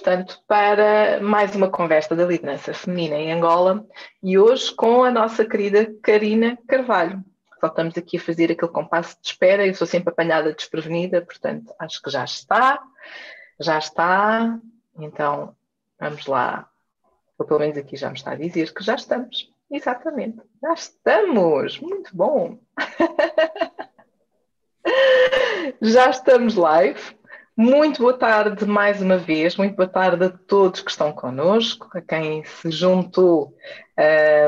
portanto, para mais uma conversa da liderança feminina em Angola e hoje com a nossa querida Karina Carvalho. Só estamos aqui a fazer aquele compasso de espera, eu sou sempre apanhada desprevenida, portanto, acho que já está, já está, então vamos lá, ou pelo menos aqui já me está a dizer que já estamos, exatamente, já estamos, muito bom. já estamos live. Muito boa tarde mais uma vez, muito boa tarde a todos que estão connosco, a quem se juntou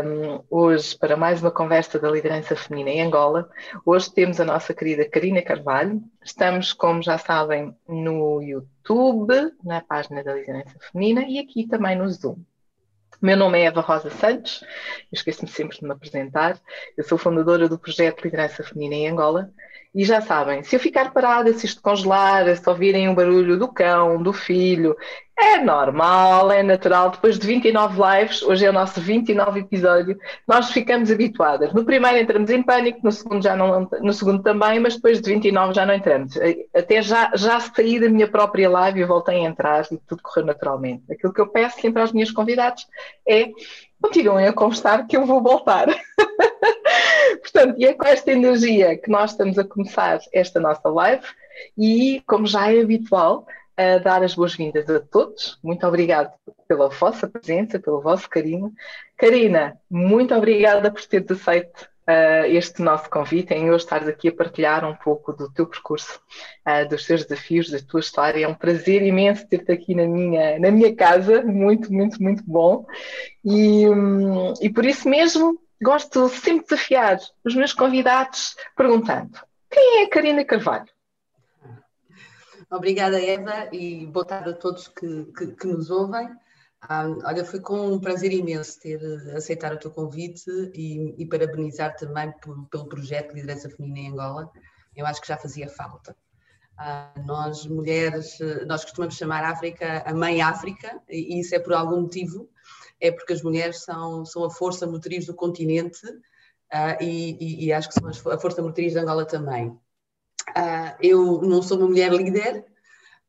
um, hoje para mais uma conversa da liderança feminina em Angola. Hoje temos a nossa querida Karina Carvalho. Estamos, como já sabem, no YouTube, na página da liderança feminina e aqui também no Zoom. Meu nome é Eva Rosa Santos, esqueço-me sempre de me apresentar. Eu sou fundadora do projeto Liderança Feminina em Angola e já sabem, se eu ficar parada, se isto congelar, se ouvirem o barulho do cão, do filho, é normal, é natural. Depois de 29 lives, hoje é o nosso 29 episódio, nós ficamos habituadas. No primeiro entramos em pânico, no segundo já não, no segundo também, mas depois de 29 já não entramos. Até já, já saí da minha própria live e voltei a entrar e tudo correu naturalmente. Aquilo que eu peço sempre aos meus convidados é continuem a constar que eu vou voltar. Portanto, e é com esta energia que nós estamos a começar esta nossa live e, como já é habitual, a dar as boas-vindas a todos. Muito obrigada pela vossa presença, pelo vosso carinho. Karina, muito obrigada por teres aceito uh, este nosso convite, em hoje estares aqui a partilhar um pouco do teu percurso, uh, dos teus desafios, da tua história. É um prazer imenso ter-te aqui na minha, na minha casa, muito, muito, muito bom. E, um, e por isso mesmo gosto sempre de desafiar os meus convidados perguntando: quem é a Karina Carvalho? Obrigada, Eva, e boa tarde a todos que, que, que nos ouvem. Um, olha, foi com um prazer imenso ter eh, aceitar o teu convite e, e parabenizar também pelo projeto Liderança Feminina em Angola. Eu acho que já fazia falta. Uh, nós, mulheres, eh, nós costumamos chamar a África a Mãe África, e isso é por algum motivo, é porque as mulheres são, são a força motriz do continente uh, e, e, acho que são a força motriz de Angola também. Uh, eu não sou uma mulher líder,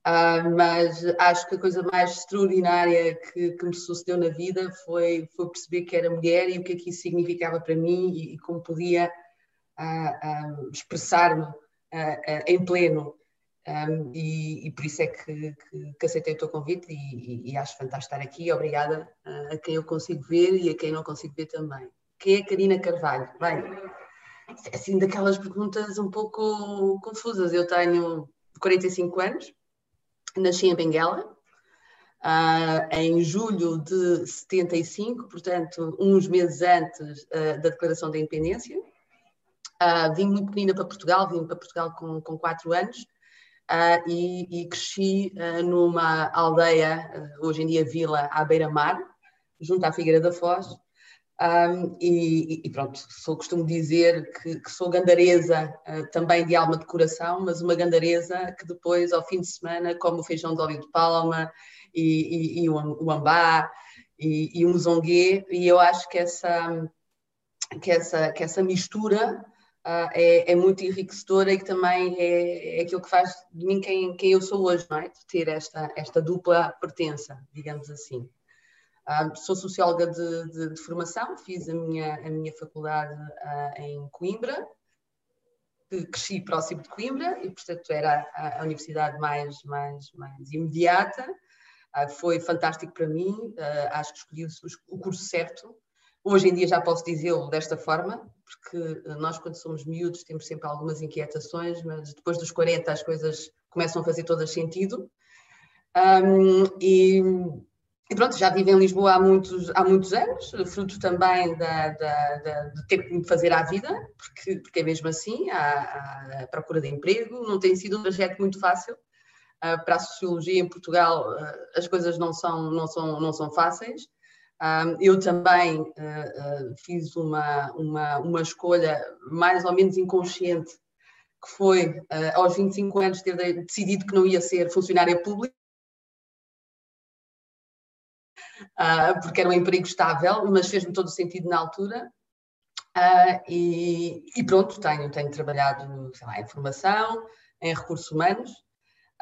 Uh, mas acho que a coisa mais extraordinária que, que, me sucedeu na vida foi, foi perceber que era mulher e o que é que isso significava para mim e, e como podia uh, uh, expressar-me em pleno. Um, e, e, por isso é que, que, que, aceitei o teu convite e, e, acho fantástico estar aqui. Obrigada a quem eu consigo ver e a quem não consigo ver também. Quem é Karina Carvalho? Bem, assim, daquelas perguntas um pouco confusas. Eu tenho 45 anos, Nasci em Benguela, uh, em julho de 75, portanto, uns meses antes uh, da declaração da independência. Uh, vim muito pequenina para Portugal, vim para Portugal com, com quatro anos e, e, cresci numa aldeia, hoje em dia vila, à beira-mar, junto à Figueira da Foz, um, e, e, pronto, sou, costumo dizer que, que sou gandaresa uh, também de alma de coração, mas uma gandaresa que depois, ao fim de semana, come o feijão de óleo de palma e, e, e o, o ambá e, e o mozonguê, e eu acho que essa, que essa, que essa mistura uh, é, é, muito enriquecedora e que também é, é aquilo que faz de mim quem, quem eu sou hoje, não é? De ter esta, esta dupla pertença, digamos assim. Uh, sou socióloga de, de, de, formação, fiz a minha, a minha faculdade uh, em Coimbra, cresci próximo de Coimbra e, portanto, era a, a universidade mais, mais, mais imediata. Uh, foi fantástico para mim, acho que escolhi o, o curso certo. Hoje em dia já posso dizê-lo desta forma, porque nós, quando somos miúdos, temos sempre algumas inquietações, mas depois dos 40 as coisas começam a fazer todas sentido. Um, e e pronto, já vivo em Lisboa há muitos, há muitos anos, fruto também da, da, da, de ter que me fazer à vida, porque, porque é mesmo assim, a, procura de emprego não tem sido um trajeto muito fácil. Uh, para a sociologia em Portugal uh, as coisas não são, não são, não são fáceis. Uh, eu também fiz uma, uma, uma escolha mais ou menos inconsciente, que foi aos 25 anos ter decidido que não ia ser funcionária pública uh, porque era um emprego estável, mas fez-me todo o sentido na altura. Uh, e, e, pronto, tenho, tenho trabalhado lá, em formação, em recursos humanos,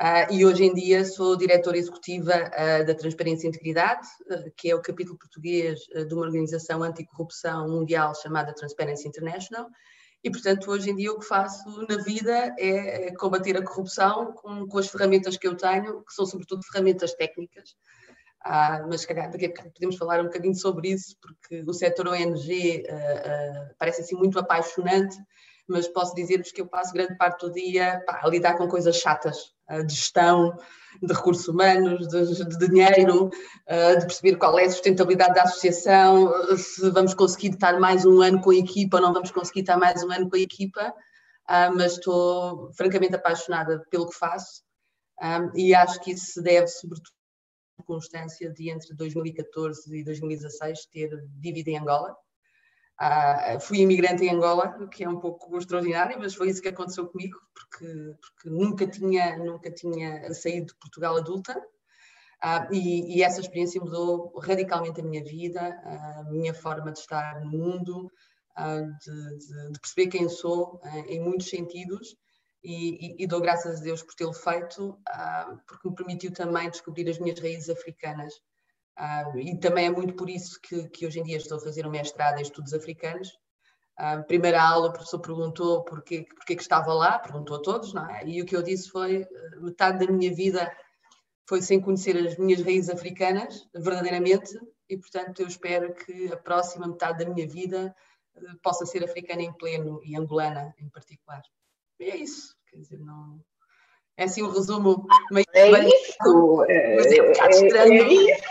Uh, e hoje em dia sou diretora executiva uh, da Transparência e Integridade, uh, que é o capítulo português de uma organização anticorrupção mundial chamada Transparency International. E, portanto, hoje em dia o que faço na vida é, é combater a corrupção com, com, as ferramentas que eu tenho, que são sobretudo ferramentas técnicas. Mas, se calhar, daqui a podemos falar um bocadinho sobre isso, porque o setor ONG parece assim muito apaixonante mas posso dizer-vos que eu passo grande parte do dia pá, a lidar com coisas chatas, de gestão, de recursos humanos, de, de dinheiro, de perceber qual é a sustentabilidade da associação, se vamos conseguir estar mais um ano com a equipa ou não vamos conseguir estar mais um ano com a equipa, mas estou francamente apaixonada pelo que faço e acho que isso se deve sobretudo circunstância de entre 2014 e 2016 ter vivido em Angola, Uh, fui imigrante em Angola, que é um pouco extraordinário, mas foi isso que aconteceu comigo, porque, porque nunca, tinha, nunca tinha saído de Portugal adulta. Uh, e, e, essa experiência mudou radicalmente a minha vida, a minha forma de estar no mundo, uh, de, de, de, perceber quem sou em muitos sentidos. E, e, e, dou graças a Deus por tê-lo feito, porque me permitiu também descobrir as minhas raízes africanas Uh, e também é muito por isso que, que, hoje em dia estou a fazer um mestrado em estudos africanos. Uh, primeira aula, o professor perguntou porquê, porquê que estava lá, perguntou a todos, não é? E o que eu disse foi: metade da minha vida foi sem conhecer as minhas raízes africanas, verdadeiramente, e portanto eu espero que a próxima metade da minha vida uh, possa ser africana em pleno e angolana em particular. E é isso, quer dizer, não, é assim um resumo meio é isso, é, mas é um bocado estranho. É, isso.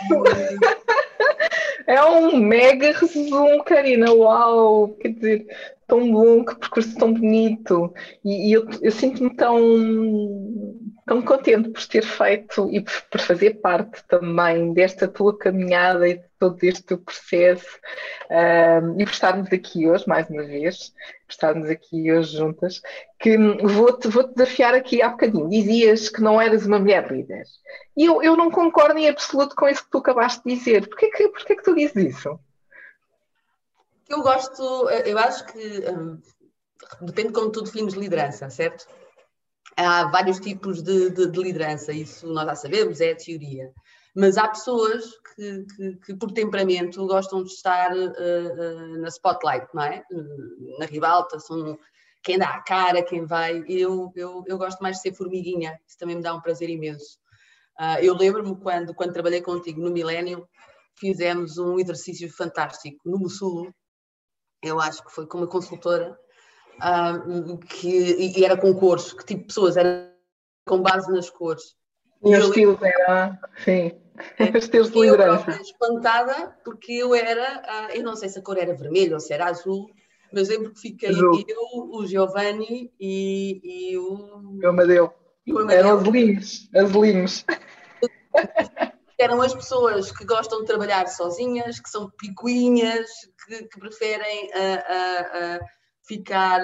é um mega resumo, Karina, uau, quer dizer, tão bom, que percurso tão bonito. E, e eu, eu sinto-me tão, tão contente por ter feito e por, fazer parte também desta tua caminhada e de todo este processo um, e por estarmos aqui hoje, mais uma vez, por estarmos aqui hoje juntas, que vou-te vou -te desafiar aqui há bocadinho. Dizias que não eras uma mulher líder. E eu, eu não concordo em absoluto com isso que tu acabaste de dizer. Porquê que, porquê que tu dizes isso? Eu gosto, eu acho que hum, depende de como tu defines liderança, certo? Há vários tipos de, de, de, liderança, isso nós já sabemos, é a teoria. Mas há pessoas que, que, que por temperamento gostam de estar uh, uh, na spotlight, não é? Na ribalta, são quem dá a cara, quem vai. Eu, eu, eu gosto mais de ser formiguinha, isso também me dá um prazer imenso. Uh, eu lembro-me quando, quando trabalhei contigo no Milênio, fizemos um exercício fantástico no Mussulo, eu acho que foi com uma consultora, uh, que, e era com cores, que tipo de pessoas, era com base nas cores. E o estilo era, sim, é, estilos de liderança. Eu espantada, porque eu era, uh, eu não sei se a cor era vermelha ou se era azul, mas lembro que fiquei azul. eu, o Giovanni e, e o... O Amadeu. E o Amadeu. Eram azulinhos, azulinhos. eram as pessoas que gostam de trabalhar sozinhas, que são picuinhas, que, que preferem uh, uh, ficar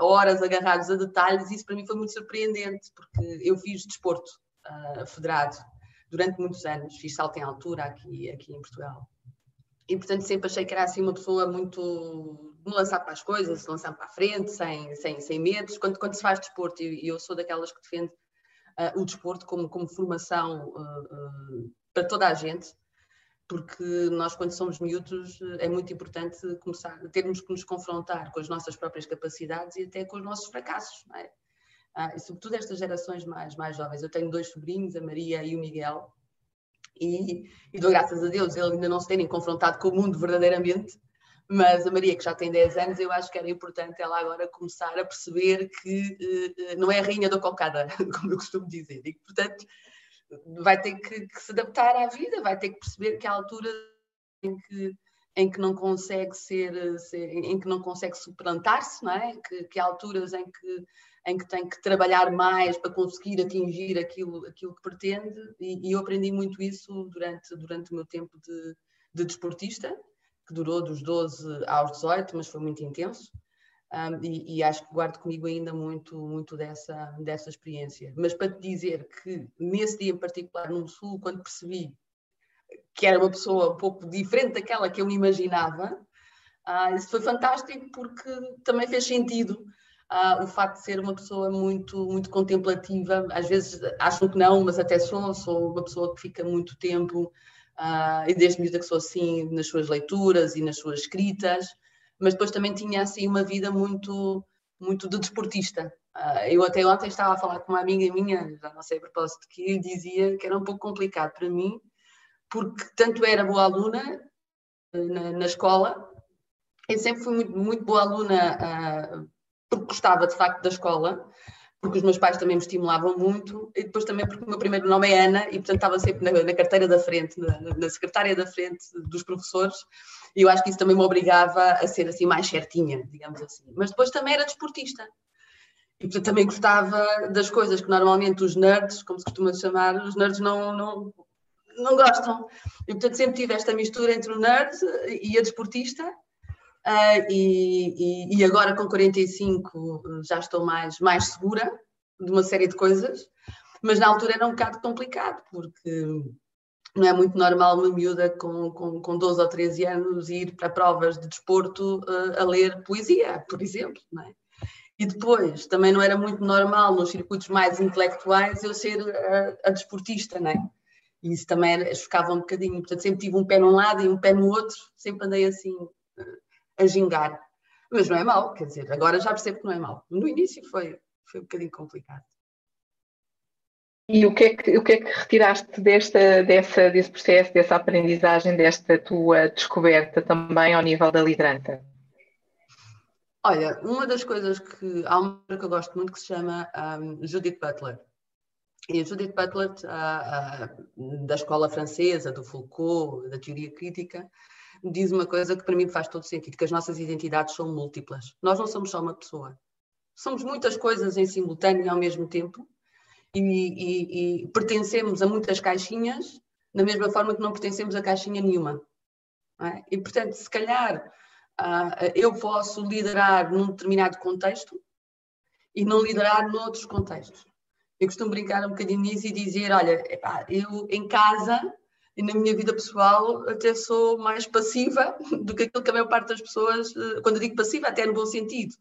horas agarrados a detalhes. Isso para mim foi muito surpreendente, porque eu fiz desporto federado durante muitos anos, fiz salto em altura aqui, aqui em Portugal. E portanto sempre achei que era assim uma pessoa muito de lançar para as coisas, de lançar para a frente, sem, sem, sem medos. Quando, quando se faz desporto, e eu, eu sou daquelas que defende uh, o desporto como, como formação uh, uh, para toda a gente, porque nós, quando somos miúdos, é muito importante começar, termos que nos confrontar com as nossas próprias capacidades e até com os nossos fracassos, não é? Ah, e sobretudo estas gerações mais, mais jovens. Eu tenho dois sobrinhos, a Maria e o Miguel, e, e dou graças a Deus eles ainda não se terem confrontado com o mundo verdadeiramente, mas a Maria, que já tem 10 anos, eu acho que era importante ela agora começar a perceber que uh, não é a rainha da cocada, como eu costumo dizer, e portanto, vai ter que, que, se adaptar à vida, vai ter que perceber que há alturas em que, em que não consegue ser, ser em que não consegue suplantar-se, não é? Que, que, há alturas em que, em que tem que trabalhar mais para conseguir atingir aquilo, aquilo que pretende, e, e eu aprendi muito isso durante, durante o meu tempo de, de desportista, que durou dos 12 aos 18, mas foi muito intenso um, e, e, acho que guardo comigo ainda muito, muito dessa, dessa experiência. Mas para te dizer que nesse dia em particular, no Sul, quando percebi que era uma pessoa um pouco diferente daquela que eu me imaginava, uh, isso foi fantástico porque também fez sentido uh, o facto de ser uma pessoa muito, muito contemplativa. Às vezes acham que não, mas até sou, sou uma pessoa que fica muito tempo, uh, e desde miúda que sou assim, nas suas leituras e nas suas escritas, mas depois também tinha assim uma vida muito, muito de desportista. Uh, eu até ontem estava a falar com uma amiga minha, já não sei a propósito, que dizia que era um pouco complicado para mim, porque tanto era boa aluna na, na escola, eu sempre fui muito, muito boa aluna uh, porque gostava de facto da escola, porque os meus pais também me estimulavam muito, e depois também porque o meu primeiro nome é Ana, e portanto estava sempre na, na carteira da frente, na, na, secretária da frente dos professores, e eu acho que isso também me obrigava a ser assim mais certinha, digamos assim. Mas depois também era desportista. E portanto também gostava das coisas que normalmente os nerds, como se costuma chamar, os nerds não, não, não gostam. E portanto sempre tive esta mistura entre o nerd e a desportista, Uh, e, e, e, agora com 45 já estou mais, mais segura de uma série de coisas, mas na altura era um bocado complicado, porque não é muito normal uma miúda com, com, com 12 ou 13 anos ir para provas de desporto uh, a ler poesia, por exemplo, não é? E depois, também não era muito normal nos circuitos mais intelectuais eu ser a, a desportista, não é? E isso também chocava um bocadinho. Portanto, sempre tive um pé num lado e um pé no outro, sempre andei assim a gingar. Mas não é mau, quer dizer, agora já percebo que não é mau. No início foi, foi um bocadinho complicado. E o que é que, o que, é que retiraste desta, dessa, desse processo, dessa aprendizagem, desta tua descoberta também ao nível da liderança? Olha, uma das coisas que há uma que eu gosto muito que se chama um, Judith Butler. E a Judith Butler, uh, uh, da escola francesa, do Foucault, da teoria crítica, diz uma coisa que para mim faz todo sentido, que as nossas identidades são múltiplas. Nós não somos só uma pessoa. Somos muitas coisas em simultâneo e ao mesmo tempo e, e, e pertencemos a muitas caixinhas da mesma forma que não pertencemos a caixinha nenhuma. É? E, portanto, se calhar uh, eu posso liderar num determinado contexto e não liderar noutros contextos. Eu costumo brincar um bocadinho nisso e dizer, olha, epá, eu em casa e na minha vida pessoal até sou mais passiva do que aquilo que a maior parte das pessoas, eh, quando eu digo passiva, até no bom sentido.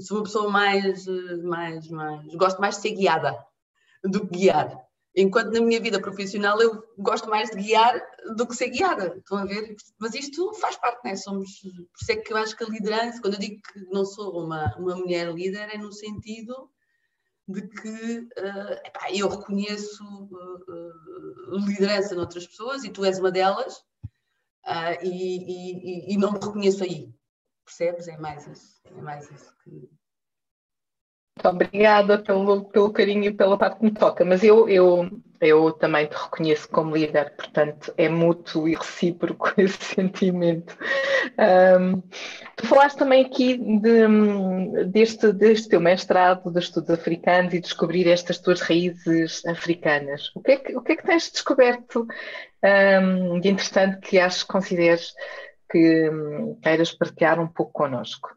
Sou uma pessoa mais, eh, mais, mais, gosto mais de ser guiada do que guiar. Enquanto na minha vida profissional eu gosto mais de guiar do que ser guiada. Estão a ver? Mas isto faz parte, né? Somos, por isso é que eu acho que a liderança, quando eu digo que não sou uma, uma mulher líder, é no sentido de que uh, epá, eu reconheço uh, liderança noutras pessoas e tu és uma delas e, e, e, não me reconheço aí. Percebes? É mais isso. É mais isso que. Muito obrigada pelo, pelo carinho e pela parte que me toca, mas eu, eu eu também te reconheço como líder, portanto é mútuo e recíproco esse sentimento. Um, tu falaste também aqui de, deste, deste teu mestrado de estudos africanos e descobrir estas tuas raízes africanas. O que é que, o que, é que tens descoberto um, de interessante que achas, consideres que um, queiras partilhar um pouco connosco?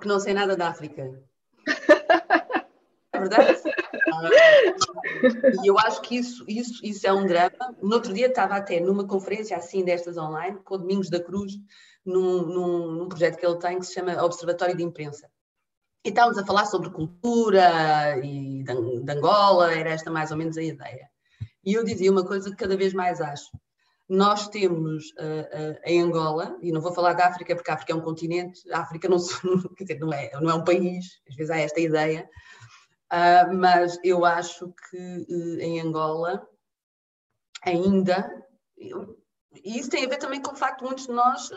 Que não sei nada da África. É verdade? E eu acho que isso, isso, isso é um drama. No outro dia estava até numa conferência assim destas online, com o Domingos da Cruz, num, num, num projeto que ele tem que se chama Observatório de Imprensa. E estávamos a falar sobre cultura e de Angola, era esta mais ou menos a ideia. E eu dizia uma coisa que cada vez mais acho. Nós temos uh, uh, em Angola, e não vou falar da África porque a África é um continente, a África não, quer dizer, não, é, não é um país, às vezes há esta ideia, Uh, mas eu acho que uh, em Angola ainda. e isso tem a ver também com o facto de muitos de nós,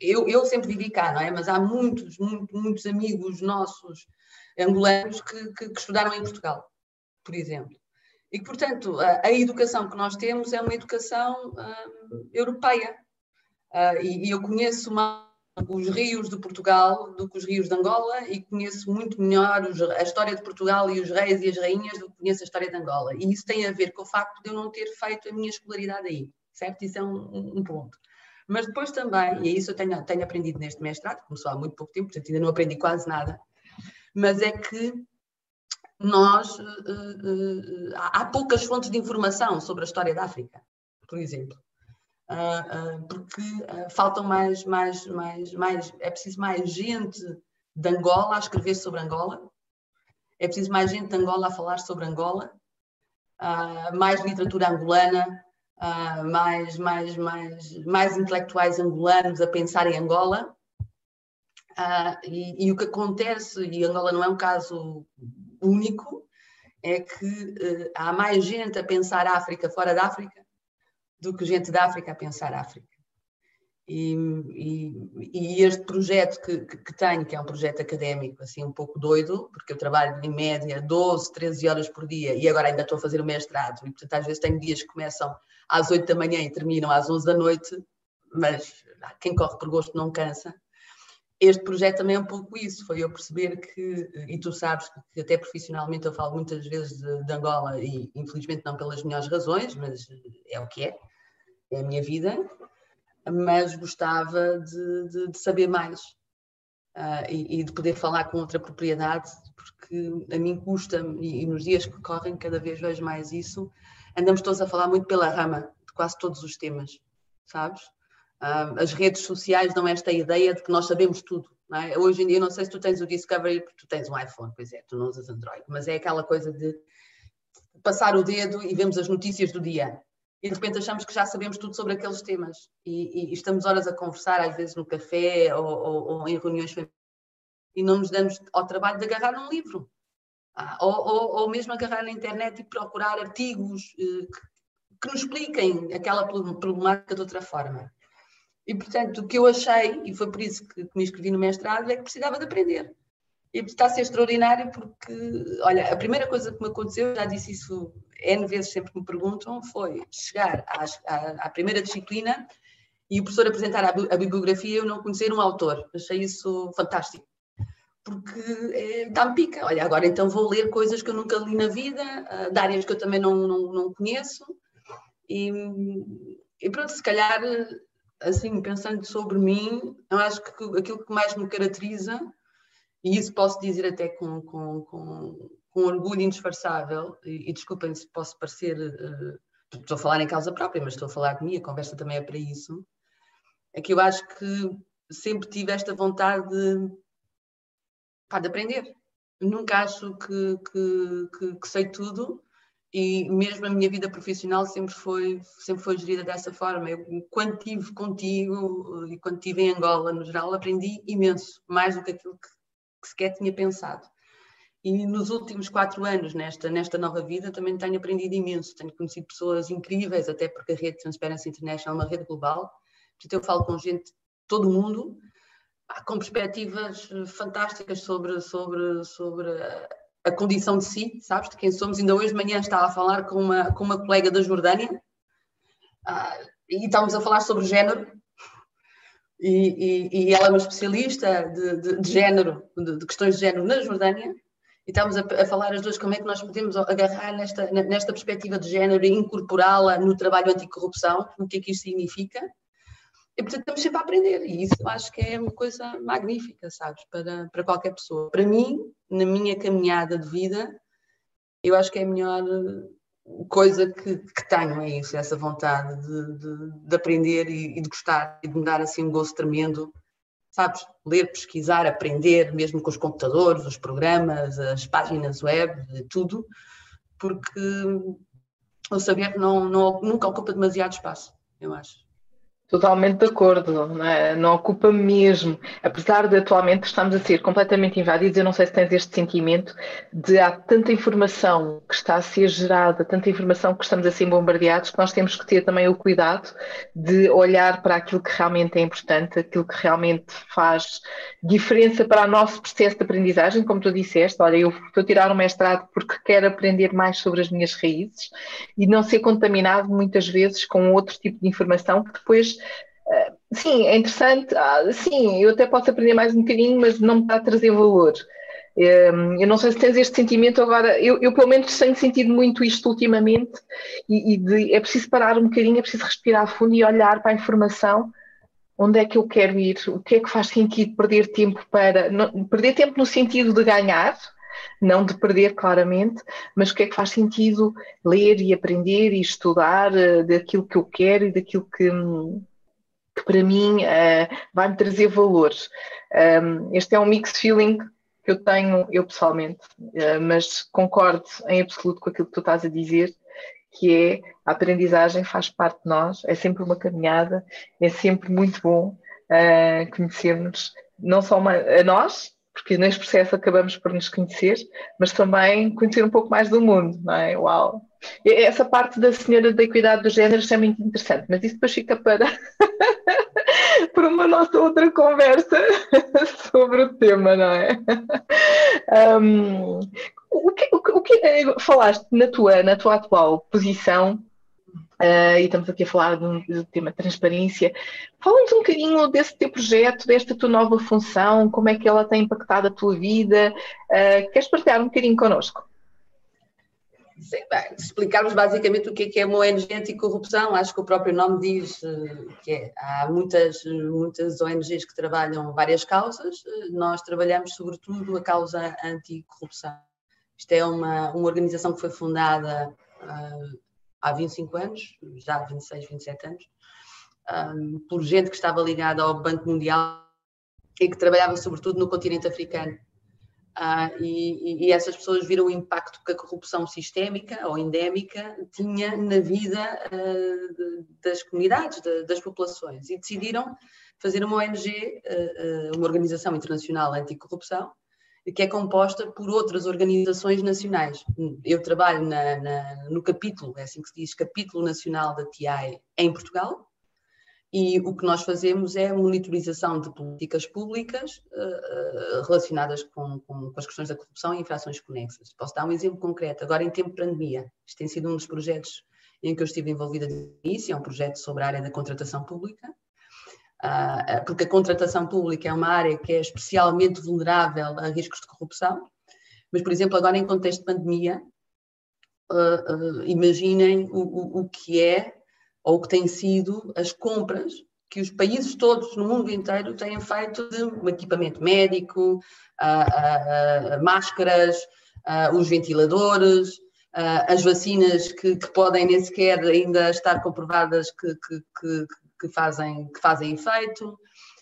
eu, eu sempre vivi cá, não é? Mas há muitos, muitos, muitos amigos nossos angolanos que, que, que estudaram em Portugal, por exemplo. E, portanto, a, a, educação que nós temos é uma educação uh, europeia. Uh, e, e, eu conheço mais os rios de Portugal do que os rios de Angola e conheço muito melhor os, a história de Portugal e os reis e as rainhas do que conheço a história de Angola. E isso tem a ver com o facto de eu não ter feito a minha escolaridade aí, certo? Isso é um, um ponto. Mas depois também, e é isso eu tenho, tenho aprendido neste mestrado, começou há muito pouco tempo, portanto ainda não aprendi quase nada, mas é que nós, uh, uh, há poucas fontes de informação sobre a história da África, por exemplo. Uh, porque uh, faltam mais, mais, mais, mais, é preciso mais gente de Angola a escrever sobre Angola. É preciso mais gente de Angola a falar sobre Angola, mais literatura angolana, mais, mais, mais, mais intelectuais angolanos a pensar em Angola. E, e, o que acontece, e Angola não é um caso único, é que há mais gente a pensar África fora da África do que gente da África a pensar África. E, e, e, este projeto que, que, que, tenho, que é um projeto académico, assim, um pouco doido, porque eu trabalho em média 12, 13 horas por dia e agora ainda estou a fazer o mestrado, e portanto às vezes tenho dias que começam às 8 da manhã e terminam às 11 da noite, mas quem corre por gosto não cansa. Este projeto também é um pouco isso, foi eu perceber que, e tu sabes que até profissionalmente eu falo muitas vezes de, de Angola e infelizmente não pelas melhores razões, mas é o que é, é a minha vida mas gostava de, de, de saber mais uh, e, e, de poder falar com outra propriedade, porque a mim custa-me, e, e, nos dias que correm cada vez vejo mais isso, andamos todos a falar muito pela rama de quase todos os temas, sabes? As redes sociais dão esta ideia de que nós sabemos tudo. É? Hoje em dia, não sei se tu tens o Discovery, porque tu tens um iPhone, pois é, tu não usas Android, mas é aquela coisa de passar o dedo e vemos as notícias do dia e de repente achamos que já sabemos tudo sobre aqueles temas e, e, e estamos horas a conversar, às vezes no café ou, ou, ou, em reuniões e não nos damos ao trabalho de agarrar um livro ah, ou, ou, mesmo agarrar na internet e procurar artigos eh, que, que nos expliquem aquela problemática de outra forma. E portanto, o que eu achei, e foi por isso que, me inscrevi no mestrado, é que precisava de aprender. E está a ser extraordinário porque, olha, a primeira coisa que me aconteceu, já disse isso N vezes sempre que me perguntam, foi chegar às, à, à, primeira disciplina e o professor apresentar a, a bibliografia e eu não conhecer um autor. Achei isso fantástico. Porque é, dá-me pica. Olha, agora então vou ler coisas que eu nunca li na vida, uh, de áreas que eu também não, não, não conheço. E, e pronto, se calhar, assim, pensando sobre mim, eu acho que aquilo que mais me caracteriza e isso posso dizer até com, com, com, com orgulho indisfarçável, e, e desculpem se posso parecer, uh, estou a falar em causa própria, mas estou a falar de mim, a conversa também é para isso, é que eu acho que sempre tive esta vontade de, pá, de aprender. Nunca acho que, que, que, que, sei tudo e mesmo a minha vida profissional sempre foi, sempre foi gerida dessa forma. Eu, quando estive contigo e quando estive em Angola, no geral, aprendi imenso, mais do que aquilo que que sequer tinha pensado. E nos últimos quatro anos, nesta, nesta nova vida, também tenho aprendido imenso. Tenho conhecido pessoas incríveis, até porque a rede Transparency International é uma rede global. Portanto, eu falo com gente de todo o mundo, com perspectivas fantásticas sobre, sobre, sobre a condição de si, sabes, de quem somos. Ainda hoje de manhã estava a falar com uma, com uma colega da Jordânia ah, e estávamos a falar sobre género e, e, e, ela é uma especialista de, de, de género, de, de, questões de género na Jordânia, e estamos a, a, falar as duas como é que nós podemos agarrar nesta, nesta perspectiva de género e incorporá-la no trabalho anticorrupção, o que é que isto significa. E, portanto, estamos sempre a aprender, e isso acho que é uma coisa magnífica, sabes, para, para qualquer pessoa. Para mim, na minha caminhada de vida, eu acho que é melhor coisa que, que tenho é isso, essa vontade de, de, de aprender e, e, de gostar e de me dar assim um gosto tremendo, sabes? Ler, pesquisar, aprender, mesmo com os computadores, os programas, as páginas web, tudo, porque o saber não, não, nunca ocupa demasiado espaço, eu acho. Totalmente de acordo, não, é? não, ocupa mesmo. Apesar de atualmente estamos a ser completamente invadidos, eu não sei se tens este sentimento de há tanta informação que está a ser gerada, tanta informação que estamos a ser bombardeados, que nós temos que ter também o cuidado de olhar para aquilo que realmente é importante, aquilo que realmente faz diferença para o nosso processo de aprendizagem, como tu disseste. Olha, eu estou a tirar um mestrado porque quero aprender mais sobre as minhas raízes e não ser contaminado muitas vezes com outro tipo de informação que depois sim, é interessante. Ah, sim, eu até posso aprender mais um bocadinho, mas não me está a trazer valor. Ehm, eu não sei se tens este sentimento agora, eu, eu pelo menos tenho sentido muito isto ultimamente e, e de, é preciso parar um bocadinho, é preciso respirar fundo e olhar para a informação, onde é que eu quero ir, o que é que faz sentido perder tempo para, não, perder tempo no sentido de ganhar, não de perder claramente, mas o que é que faz sentido ler e aprender e estudar uh, daquilo que eu quero e daquilo que, hum, que para mim uh, vai-me trazer valores. Um, este é um mix feeling que eu tenho, eu pessoalmente, uh, mas concordo em absoluto com aquilo que tu estás a dizer, que é a aprendizagem faz parte de nós, é sempre uma caminhada, é sempre muito bom uh, conhecermos não só uma, a nós, porque neste processo acabamos por nos conhecer, mas também conhecer um pouco mais do mundo, não é? Uau! Essa parte da senhora da equidade dos géneros é muito interessante, mas isso depois fica para, para uma nossa outra conversa sobre o tema, não é? Um, o, que, o, o que falaste na tua, na tua atual posição Uh, e estamos aqui a falar do, do tema transparência. Fala-nos um bocadinho desse teu projeto, desta tua nova função, como é que ela tem impactado a tua vida. Uh, queres partilhar um bocadinho connosco? Sim, bem, explicarmos basicamente o que é, que é uma ONG anticorrupção, acho que o próprio nome diz eh, que é, há muitas, muitas ONGs que trabalham várias causas, nós trabalhamos sobretudo a causa anticorrupção. Isto é uma, uma organização que foi fundada uh, há 25 anos, já há 26, 27 anos, um, por gente que estava ligada ao Banco Mundial e que trabalhava sobretudo no continente africano. Uh, e, e, essas pessoas viram o impacto que a corrupção sistémica ou endémica tinha na vida uh, das comunidades, de, das populações, e decidiram fazer uma ONG, uh, uma organização internacional anticorrupção, que é composta por outras organizações nacionais. Eu trabalho na, na, no capítulo, é assim que se diz, capítulo nacional da TI em Portugal, e o que nós fazemos é monitorização de políticas públicas uh, relacionadas com, com, com, as questões da corrupção e infrações conexas. Posso dar um exemplo concreto. Agora, em tempo de pandemia, este tem sido um dos projetos em que eu estive envolvida de início, é um projeto sobre a área da contratação pública, uh, porque a contratação pública é uma área que é especialmente vulnerável a riscos de corrupção. Mas, por exemplo, agora em contexto de pandemia, uh, imaginem o, o, o que é ou que têm sido as compras que os países todos no mundo inteiro têm feito de um equipamento médico, máscaras, os ventiladores, as vacinas que, que, podem nem sequer ainda estar comprovadas que, que, que, que fazem, que fazem efeito.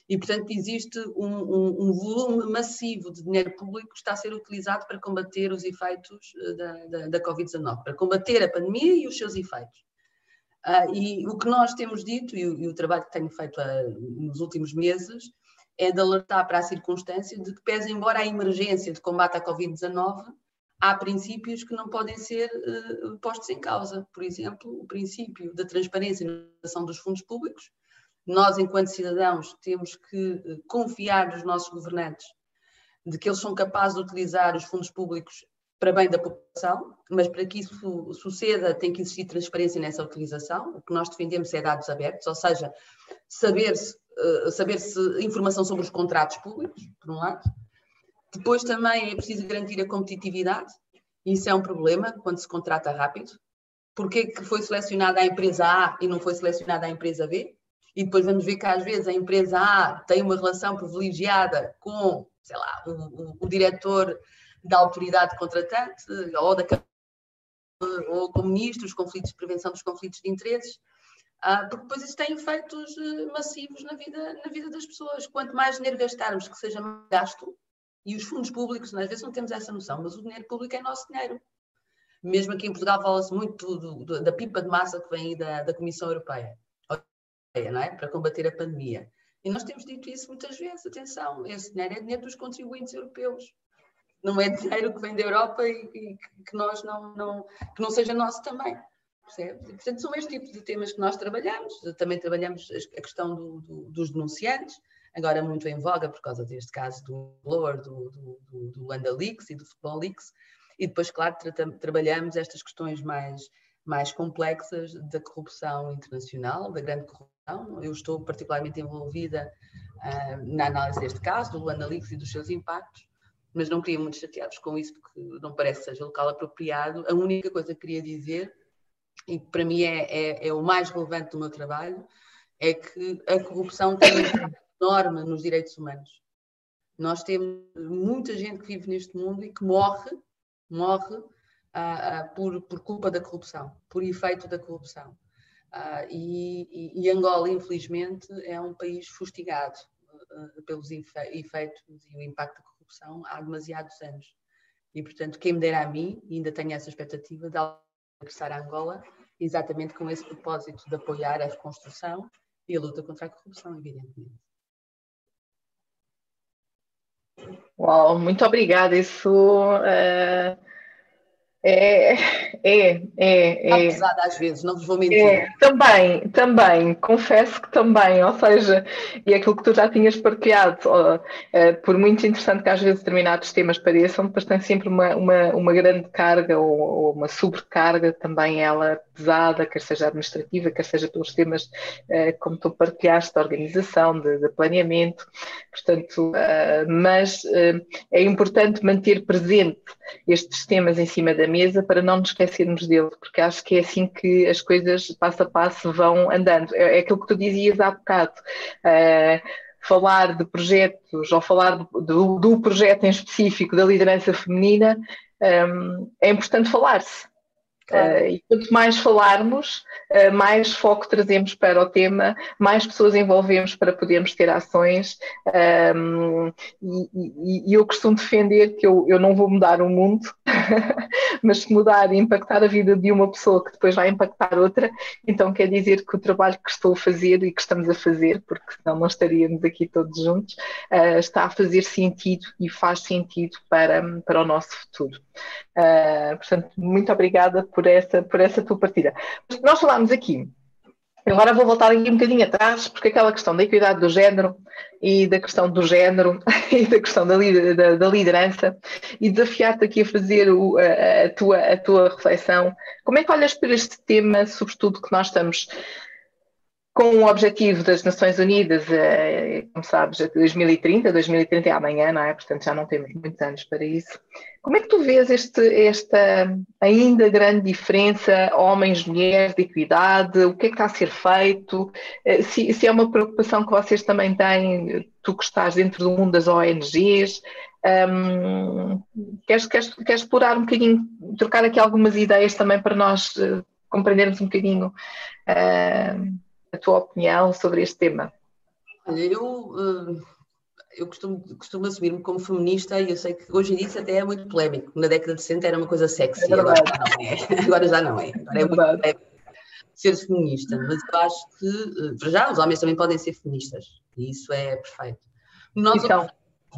E, portanto, existe um, um, um, volume massivo de dinheiro público que está a ser utilizado para combater os efeitos eh, da, da, da Covid-19, para combater a pandemia e os seus efeitos. Uh, e o que nós temos dito, e, e o trabalho que tenho feito uh, nos últimos meses, é de alertar para a circunstância de que, pese embora a emergência de combate à Covid-19, há princípios que não podem ser uh, postos em causa. Por exemplo, o princípio da transparência na ação dos fundos públicos. Nós, enquanto cidadãos, temos que confiar nos nossos governantes de que eles são capazes de utilizar os fundos públicos para bem da população, mas para que isso suceda tem que existir transparência nessa utilização. O que nós defendemos é dados abertos, ou seja, saber-se uh, saber -se informação sobre os contratos públicos, por um lado, depois também é preciso garantir a competitividade, isso é um problema quando se contrata rápido. Porquê que foi selecionada a empresa A e não foi selecionada a empresa B? E depois vamos ver que às vezes a empresa A tem uma relação privilegiada com, sei lá, o, o, o diretor da autoridade contratante ou, da, ou com ministros, conflitos de prevenção dos conflitos de interesses. Ah, porque depois isso tem efeitos eh, massivos na vida, na vida das pessoas. Quanto mais dinheiro gastarmos que seja mais gasto, e os fundos públicos, às vezes não temos essa noção, mas o dinheiro público é nosso dinheiro. Mesmo aqui em Portugal fala-se muito do, do, da pipa de massa que vem da, da Comissão Europeia, é? para combater a pandemia. E nós temos dito isso muitas vezes, atenção, esse dinheiro é dinheiro dos contribuintes europeus. Não é dinheiro que vem da Europa e, e que nós não, não, que não seja nosso também. Percebe? Portanto, são estes tipos de temas que nós trabalhamos. Também trabalhamos a questão do, do, dos denunciantes, agora muito em voga por causa deste caso do Blower, do, do, do, Andalix e do Futebol Leaks, e depois, claro, tra trabalhamos estas questões mais, mais complexas da corrupção internacional, da grande corrupção. Eu estou particularmente envolvida uh, na análise deste caso, do Luanda Leaks e dos seus impactos, mas não queria muito chateados com isso, porque não parece que seja local apropriado. A única coisa que queria dizer, e que para mim é, é, é o mais relevante do meu trabalho, é que a corrupção tem enorme nos direitos humanos. Nós temos muita gente que vive neste mundo e que morre, morre ah, ah, por, por culpa da corrupção, por efeito da corrupção. Uh, e, e, Angola, infelizmente, é um país fustigado pelos efeitos e o impacto da corrupção há demasiados anos. E, portanto, quem me dera a mim, ainda tenho essa expectativa, de regressar a Angola, exatamente com esse propósito de apoiar a reconstrução e a luta contra a corrupção, evidentemente. Uau, muito obrigada. Isso uh, é, é, é, é. pesada às vezes, não vos vou mentir. É, também, também, confesso que também, ou seja, e aquilo que tu já tinhas partilhado, é, por muito interessante que às vezes determinados temas pareçam, depois tem sempre uma, uma, uma grande carga ou, ou, uma sobrecarga também ela pesada, quer seja administrativa, quer seja pelos temas é, como tu partilhaste, de organização, de, de planeamento, portanto, é, mas é importante manter presente estes temas em cima da mesa para não nos esquecermos dele, porque acho que é assim que as coisas passo a passo vão andando. É, é aquilo que tu dizias há bocado. Falar de projetos ou falar do, do, do, projeto em específico da liderança feminina um, é importante falar-se. Claro. Uh, e quanto mais falarmos, uh, mais foco trazemos para o tema, mais pessoas envolvemos para podermos ter ações. Um, e, e, eu costumo defender que eu, eu não vou mudar o mundo, mas se mudar e impactar a vida de uma pessoa que depois vai impactar outra, então quer dizer que o trabalho que estou a fazer e que estamos a fazer, porque senão não estaríamos aqui todos juntos, uh, está a fazer sentido e faz sentido para, para o nosso futuro. Portanto, muito obrigada por essa, por essa tua partida. Nós falámos aqui, agora vou voltar aqui um bocadinho atrás, porque aquela questão da equidade do género e da questão do género e da questão da, da, da liderança e desafiar-te aqui a fazer o, a, a, tua, a tua reflexão. Como é que olhas para este tema, sobretudo que nós estamos com o objetivo das Nações Unidas, eh, como sabes, 2030, 2030 é amanhã, não é? Portanto, já não temos muitos anos para isso. Como é que tu vês este, esta ainda grande diferença homens-mulheres de equidade? O que é que está a ser feito? Eh, se, se, é uma preocupação que vocês também têm, tu que estás dentro do mundo das ONGs, um, queres, queres, queres explorar um bocadinho, trocar aqui algumas ideias também para nós uh, compreendermos um bocadinho uh, a tua opinião sobre este tema? Olha, eu, eh, eu costumo, costumo assumir-me como feminista e eu sei que hoje em dia isso até é muito polémico. Na década de 60 era uma coisa sexy, é agora, já não é. agora já não é. Agora é, é muito polémico ser feminista, mas eu acho que, eh, para já, os homens também podem ser feministas e isso é perfeito. Nós, então,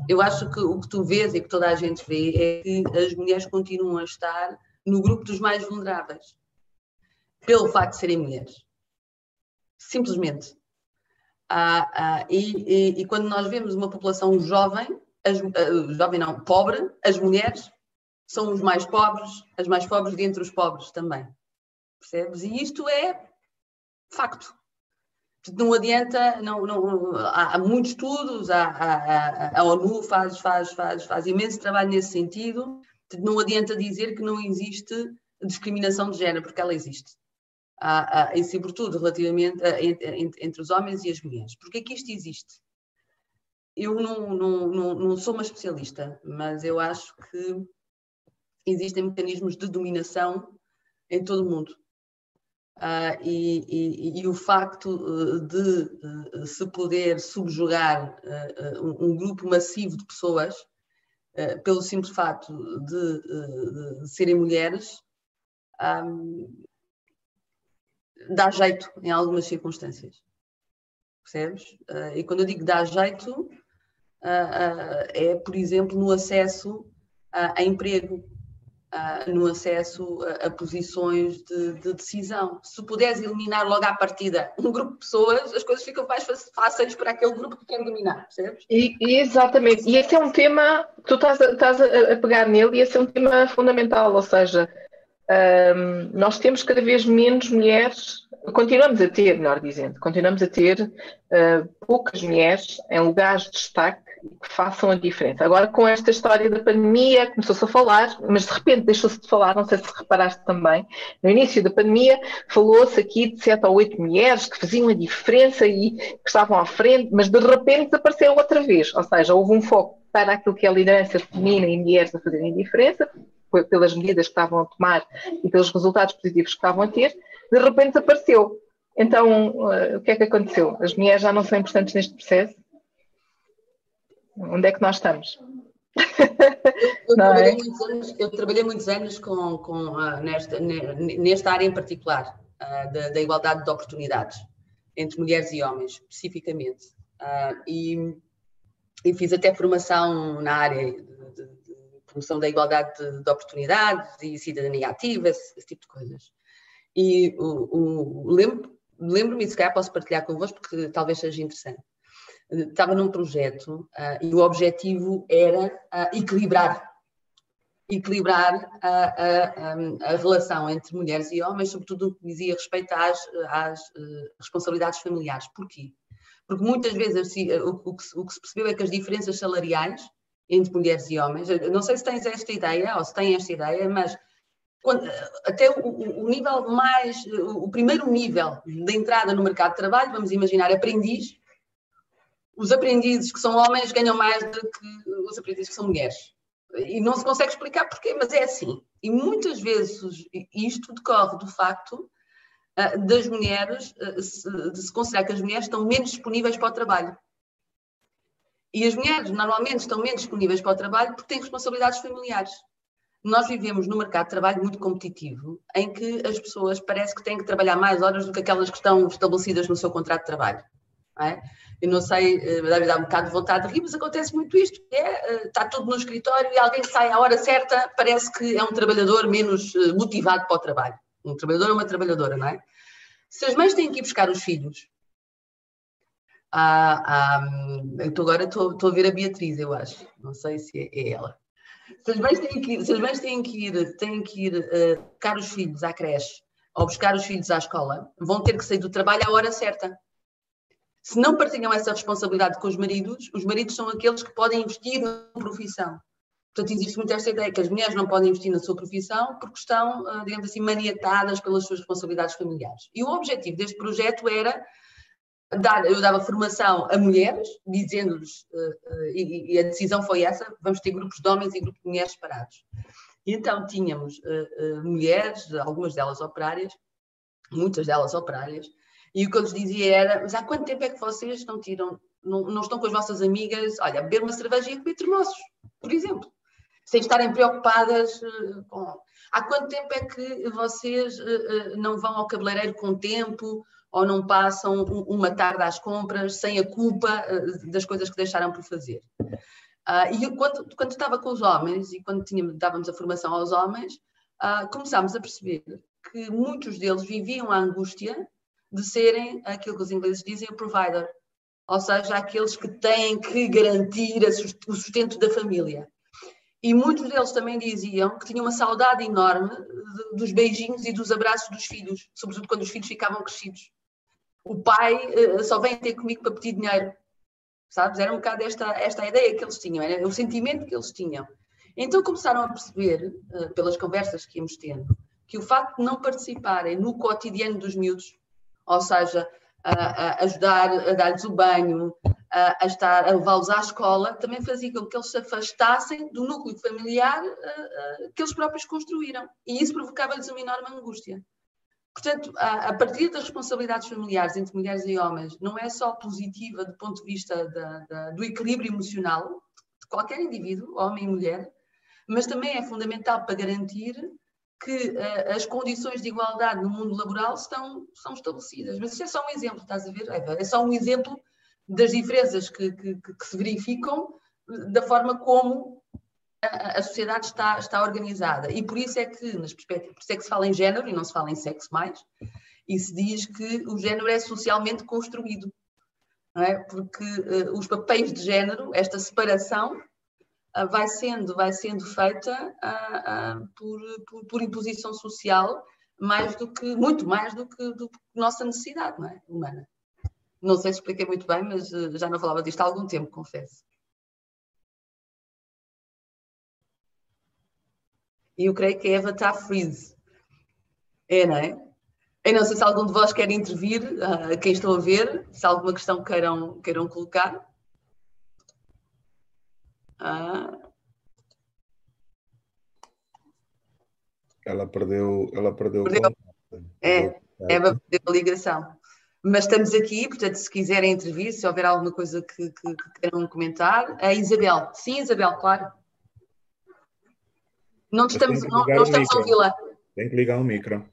eu acho que o que tu vês e que toda a gente vê é que as mulheres continuam a estar no grupo dos mais vulneráveis, pelo facto de serem mulheres simplesmente. Ah, ah, e, e, e, quando nós vemos uma população jovem, as, uh, jovem não, pobre, as mulheres são os mais pobres, as mais pobres dentre os pobres também. Percebes? E isto é facto. Não adianta, não, não, há, há muitos estudos, há, há, a ONU faz, faz, faz, faz imenso trabalho nesse sentido. Não adianta dizer que não existe discriminação de género, porque ela existe a, a, e sobretudo relativamente a, entre, entre, os homens e as mulheres. Porque é que isto existe? Eu não, não, não, não sou uma especialista, mas eu acho que existem mecanismos de dominação em todo o mundo. Uh, e, e, e, o facto uh, de uh, se poder subjugar um, um, grupo massivo de pessoas pelo simples fato de, de serem mulheres um, dá jeito em algumas circunstâncias. Percebes? Uh, e quando eu digo dá jeito, uh, uh, é, por exemplo, no acesso a emprego, no acesso a, a posições de, de, decisão. Se puderes eliminar logo à partida um grupo de pessoas, as coisas ficam mais fáceis para aquele grupo que quer dominar, percebes? E, exatamente. E esse é um tema, tu estás, a, estás a pegar nele, e esse é um tema fundamental, ou seja, um, nós temos cada vez menos mulheres, continuamos a ter, melhor dizendo, continuamos a ter uh, poucas mulheres em lugares de destaque que façam a diferença. Agora, com esta história da pandemia, começou-se a falar, mas de repente deixou-se de falar, não sei se reparaste também, no início da pandemia falou-se aqui de sete ou oito mulheres que faziam a diferença e que estavam à frente, mas de repente desapareceu outra vez, ou seja, houve um foco para aquilo que é a liderança feminina e mulheres a fazerem diferença, pelas medidas que estavam a tomar e pelos resultados positivos que estavam a ter, de repente desapareceu. Então, uh, o que é que aconteceu? As mulheres já não são importantes neste processo? Onde é que nós estamos? Eu, trabalhei, é? muitos anos, eu trabalhei muitos anos com, com, uh, nesta, nesta área em particular, uh, da, da, igualdade de oportunidades entre mulheres e homens, especificamente. Uh, e, e, fiz até formação na área promoção da igualdade de, de, oportunidades e cidadania ativa, esse, esse tipo de coisas. E o, o, lembro, lembro-me, se calhar posso partilhar convosco, porque talvez seja interessante estava num projeto uh, e o objetivo era uh, equilibrar equilibrar a, a, a, relação entre mulheres e homens, sobretudo no que dizia respeito às, às uh, responsabilidades familiares. Porquê? Porque muitas vezes o, o, que, o, que, se percebeu é que as diferenças salariais entre mulheres e homens, não sei se tens esta ideia ou se têm esta ideia, mas quando, até o, o, nível mais, o primeiro nível de entrada no mercado de trabalho, vamos imaginar aprendiz, os aprendizes que são homens ganham mais do que os aprendizes que são mulheres. E não se consegue explicar porquê, mas é assim. E muitas vezes isto decorre do facto uh, das mulheres, se, de se considerar que as mulheres estão menos disponíveis para o trabalho. E as mulheres normalmente estão menos disponíveis para o trabalho porque têm responsabilidades familiares. Nós vivemos num mercado de trabalho muito competitivo, em que as pessoas parece que têm que trabalhar mais horas do que aquelas que estão estabelecidas no seu contrato de trabalho. Não é? Eu não sei, eh, deve dar um bocado de vontade de rir, mas acontece muito isto. É, eh, está tudo no escritório e alguém sai à hora certa, parece que é um trabalhador menos eh, motivado para o trabalho. Um trabalhador ou uma trabalhadora, não é? Se as mães têm que ir buscar os filhos, ah, ah, eu agora estou, a ver a Beatriz, eu acho. Não sei se é, é ela. Se mães têm que ir, se as mães têm que ir, têm que ir uh, buscar os filhos à creche ou buscar os filhos à escola, vão ter que sair do trabalho à hora certa. Se não partilham essa responsabilidade com os maridos, os maridos são aqueles que podem investir na profissão. Portanto, existe muito esta ideia que as mulheres não podem investir na sua profissão porque estão, digamos assim, maniatadas pelas suas responsabilidades familiares. E o objetivo deste projeto era dar, eu dava formação a mulheres, dizendo-lhes, uh, uh, e, a decisão foi essa, vamos ter grupos de homens e grupos de mulheres separados. E então tínhamos uh, mulheres, algumas delas operárias, muitas delas operárias, e o que eu lhes dizia era: mas há quanto tempo é que vocês não tiram, não, não estão com as vossas amigas, olha, beber uma cerveja e comer termossos, por exemplo, sem estarem preocupadas com. Há quanto tempo é que vocês não vão ao cabeleireiro com tempo ou não passam uma tarde às compras sem a culpa das coisas que deixaram por fazer? e quando, quando estava com os homens e quando tínhamos, dávamos a formação aos homens, começámos a perceber que muitos deles viviam a angústia de serem aquilo que os ingleses dizem o provider, ou seja, aqueles que têm que garantir o sustento da família. E muitos deles também diziam que tinham uma saudade enorme dos beijinhos e dos abraços dos filhos, sobretudo quando os filhos ficavam crescidos. O pai uh, só vem ter comigo para pedir dinheiro, sabes? Era um bocado esta, esta ideia que eles tinham, era o sentimento que eles tinham. Então começaram a perceber, uh, pelas conversas que íamos tendo, que o facto de não participarem no cotidiano dos miúdos, ou seja, a, a ajudar a dar-lhes o banho, a, a estar, a levá-los à escola, também fazia com que eles se afastassem do núcleo familiar que eles próprios construíram. E isso provocava-lhes uma enorme angústia. Portanto, a, a partir das responsabilidades familiares entre mulheres e homens não é só positiva do ponto de vista da, da, do equilíbrio emocional de qualquer indivíduo, homem e mulher, mas também é fundamental para garantir que uh, as condições de igualdade no mundo laboral estão, são estabelecidas. Mas isso é só um exemplo, estás a ver, Eva? É só um exemplo das diferenças que, que, que se verificam da forma como a, sociedade está, está organizada. E por isso é que, nas perspectivas, por isso é que se fala em género e não se fala em sexo mais, e se diz que o género é socialmente construído. Não é? Porque uh, os papéis de género, esta separação, ah, vai sendo, vai sendo feita uh, uh, por, por, por, imposição social mais do que, muito mais do que, do que nossa necessidade não é? humana. Não sei se expliquei muito bem, mas já não falava disto há algum tempo, confesso. E eu creio que a Eva está freeze. É, não é? Eu não sei se algum de vós quer intervir, uh, quem estou a ver, se há alguma questão queiram, queiram colocar. Ah. Ela perdeu, ela perdeu, perdeu. É, É para perder a ligação. Mas estamos aqui, portanto, se quiserem intervir, se houver alguma coisa que, que, que queiram comentar. A Isabel. Sim, Isabel, claro. Não estamos, não, não estamos a ouvi-la. Tem que ligar o micro.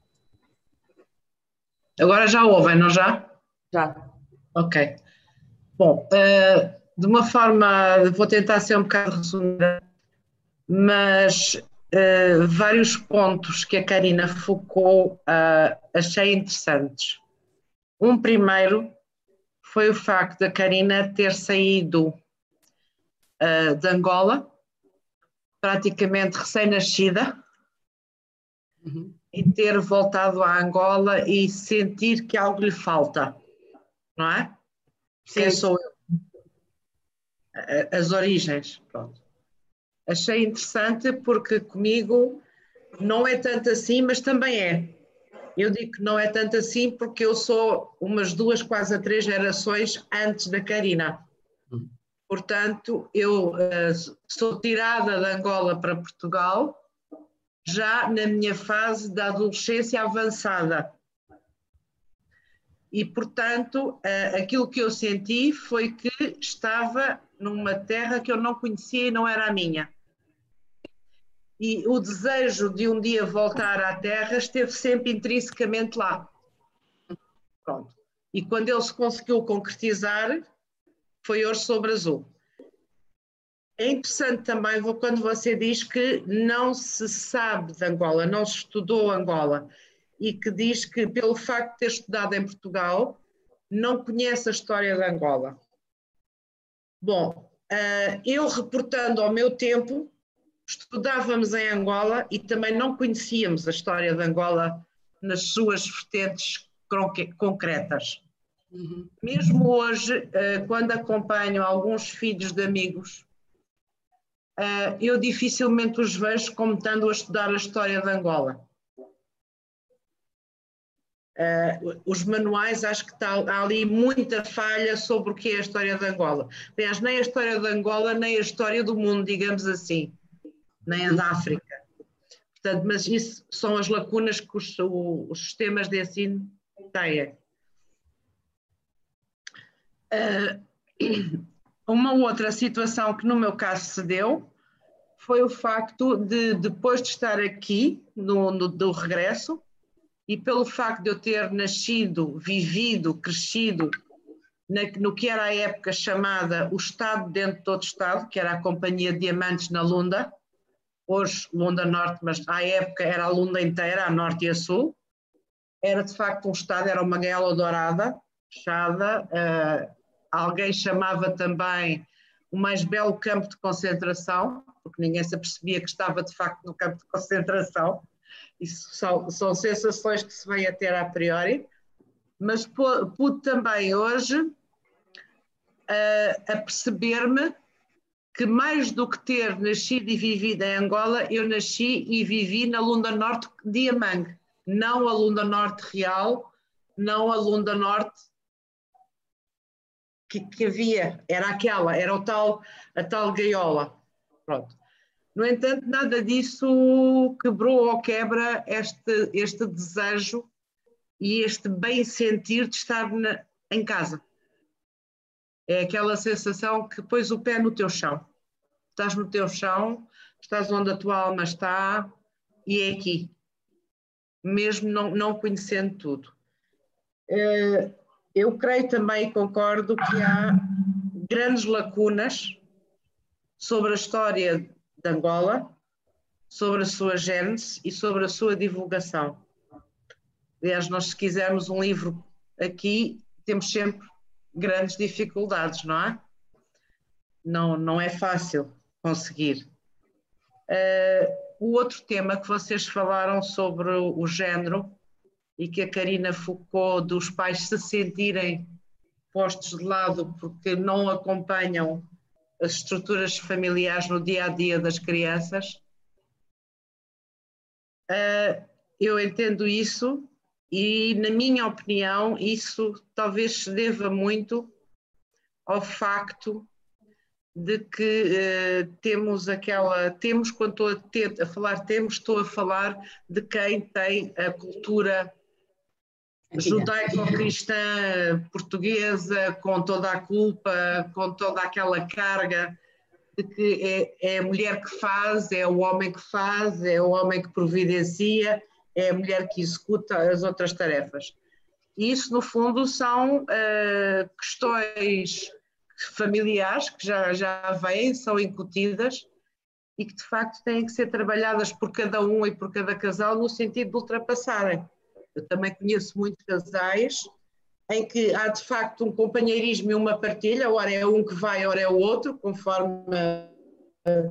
Agora já ouvem, não já? Já. Ok. Bom, uh, de uma forma, vou tentar ser um bocado resumida, mas uh, vários pontos que a Karina focou uh, achei interessantes. Um primeiro foi o facto da Karina ter saído de Angola, praticamente recém-nascida, uhum. e ter voltado a Angola e sentir que algo lhe falta, não é? Sim. Quem sou eu? As origens, pronto. Achei interessante porque comigo não é tanto assim, mas também é. Eu digo que não é tanto assim porque eu sou umas duas, quase a três gerações antes da Karina. Portanto, eu uh, sou tirada de Angola para Portugal já na minha fase da adolescência avançada. E, portanto, uh, aquilo que eu senti foi que estava numa terra que eu não conhecia e não era a minha. E o desejo de um dia voltar à terra esteve sempre intrinsecamente lá. Pronto. E quando ele se conseguiu concretizar, foi ouro sobre azul. É interessante também quando você diz que não se sabe de Angola, não se estudou Angola, e que diz que, pelo facto de ter estudado em Portugal, não conhece a história de Angola. Bom, eh, eu reportando ao meu tempo, estudávamos em Angola e também não conhecíamos a história de Angola nas suas vertentes concretas. Uhum. Mesmo hoje, eh, quando acompanho alguns filhos de amigos, eh, eu dificilmente os vejo como estando a estudar a história de Angola. Uh, os manuais, acho que está, há ali muita falha sobre o que é a história de Angola. Aliás, nem a história de Angola, nem a história do mundo, digamos assim, nem a da África. Portanto, mas isso são as lacunas que os, os sistemas de ensino têm. Uh, uma outra situação que no meu caso se deu foi o facto de, depois de estar aqui, no, no do regresso, e pelo facto de eu ter nascido, vivido, crescido na, no que era a época chamada o Estado dentro de outro Estado, que era a Companhia de Diamantes na Lunda, hoje Lunda Norte, mas à época era a Lunda inteira, a Norte e a Sul, era de facto um Estado, era uma gaiola dourada, fechada, uh, alguém chamava também o mais belo campo de concentração, porque ninguém se apercebia que estava de facto no campo de concentração, isso são, são sensações que se vem a ter a priori, mas pude também hoje uh, a perceber-me que mais do que ter nascido e vivido em Angola, eu nasci e vivi na Lunda Norte de Amang, não a Lunda Norte real, não a Lunda Norte que, que, havia, era aquela, era o tal, a tal gaiola. Pronto. No entanto, nada disso quebrou ou quebra este, este desejo e este bem-sentir de estar na, em casa. É aquela sensação que pões o pé no teu chão. Estás no teu chão, estás onde a tua alma está e é aqui, mesmo não, não conhecendo tudo. Eh, eu creio também e concordo que há grandes lacunas sobre a história de Angola, sobre a sua gênese e sobre a sua divulgação. Aliás, nós se quisermos um livro aqui, temos sempre grandes dificuldades, não é? Não, não é fácil conseguir. Uh, o outro tema que vocês falaram sobre o género e que a Karina focou dos pais se sentirem postos de lado porque não acompanham as estruturas familiares no dia a dia das crianças. Uh, eu entendo isso e, na minha opinião, isso talvez se deva muito ao facto de que uh, temos aquela, temos, quando estou a, ter, a, falar temos, estou a falar de quem tem a cultura judaico-cristã portuguesa, com toda a culpa, com toda aquela carga de que é, é, a mulher que faz, é o homem que faz, é o homem que providencia, é a mulher que executa as outras tarefas. E isso, no fundo, são uh, questões familiares que já, já vêm, são incutidas e que de facto têm que ser trabalhadas por cada um e por cada casal no sentido de ultrapassarem. Eu também conheço muitos casais em que há de facto um companheirismo e uma partilha, ora é um que vai, ora é o outro, conforme eh,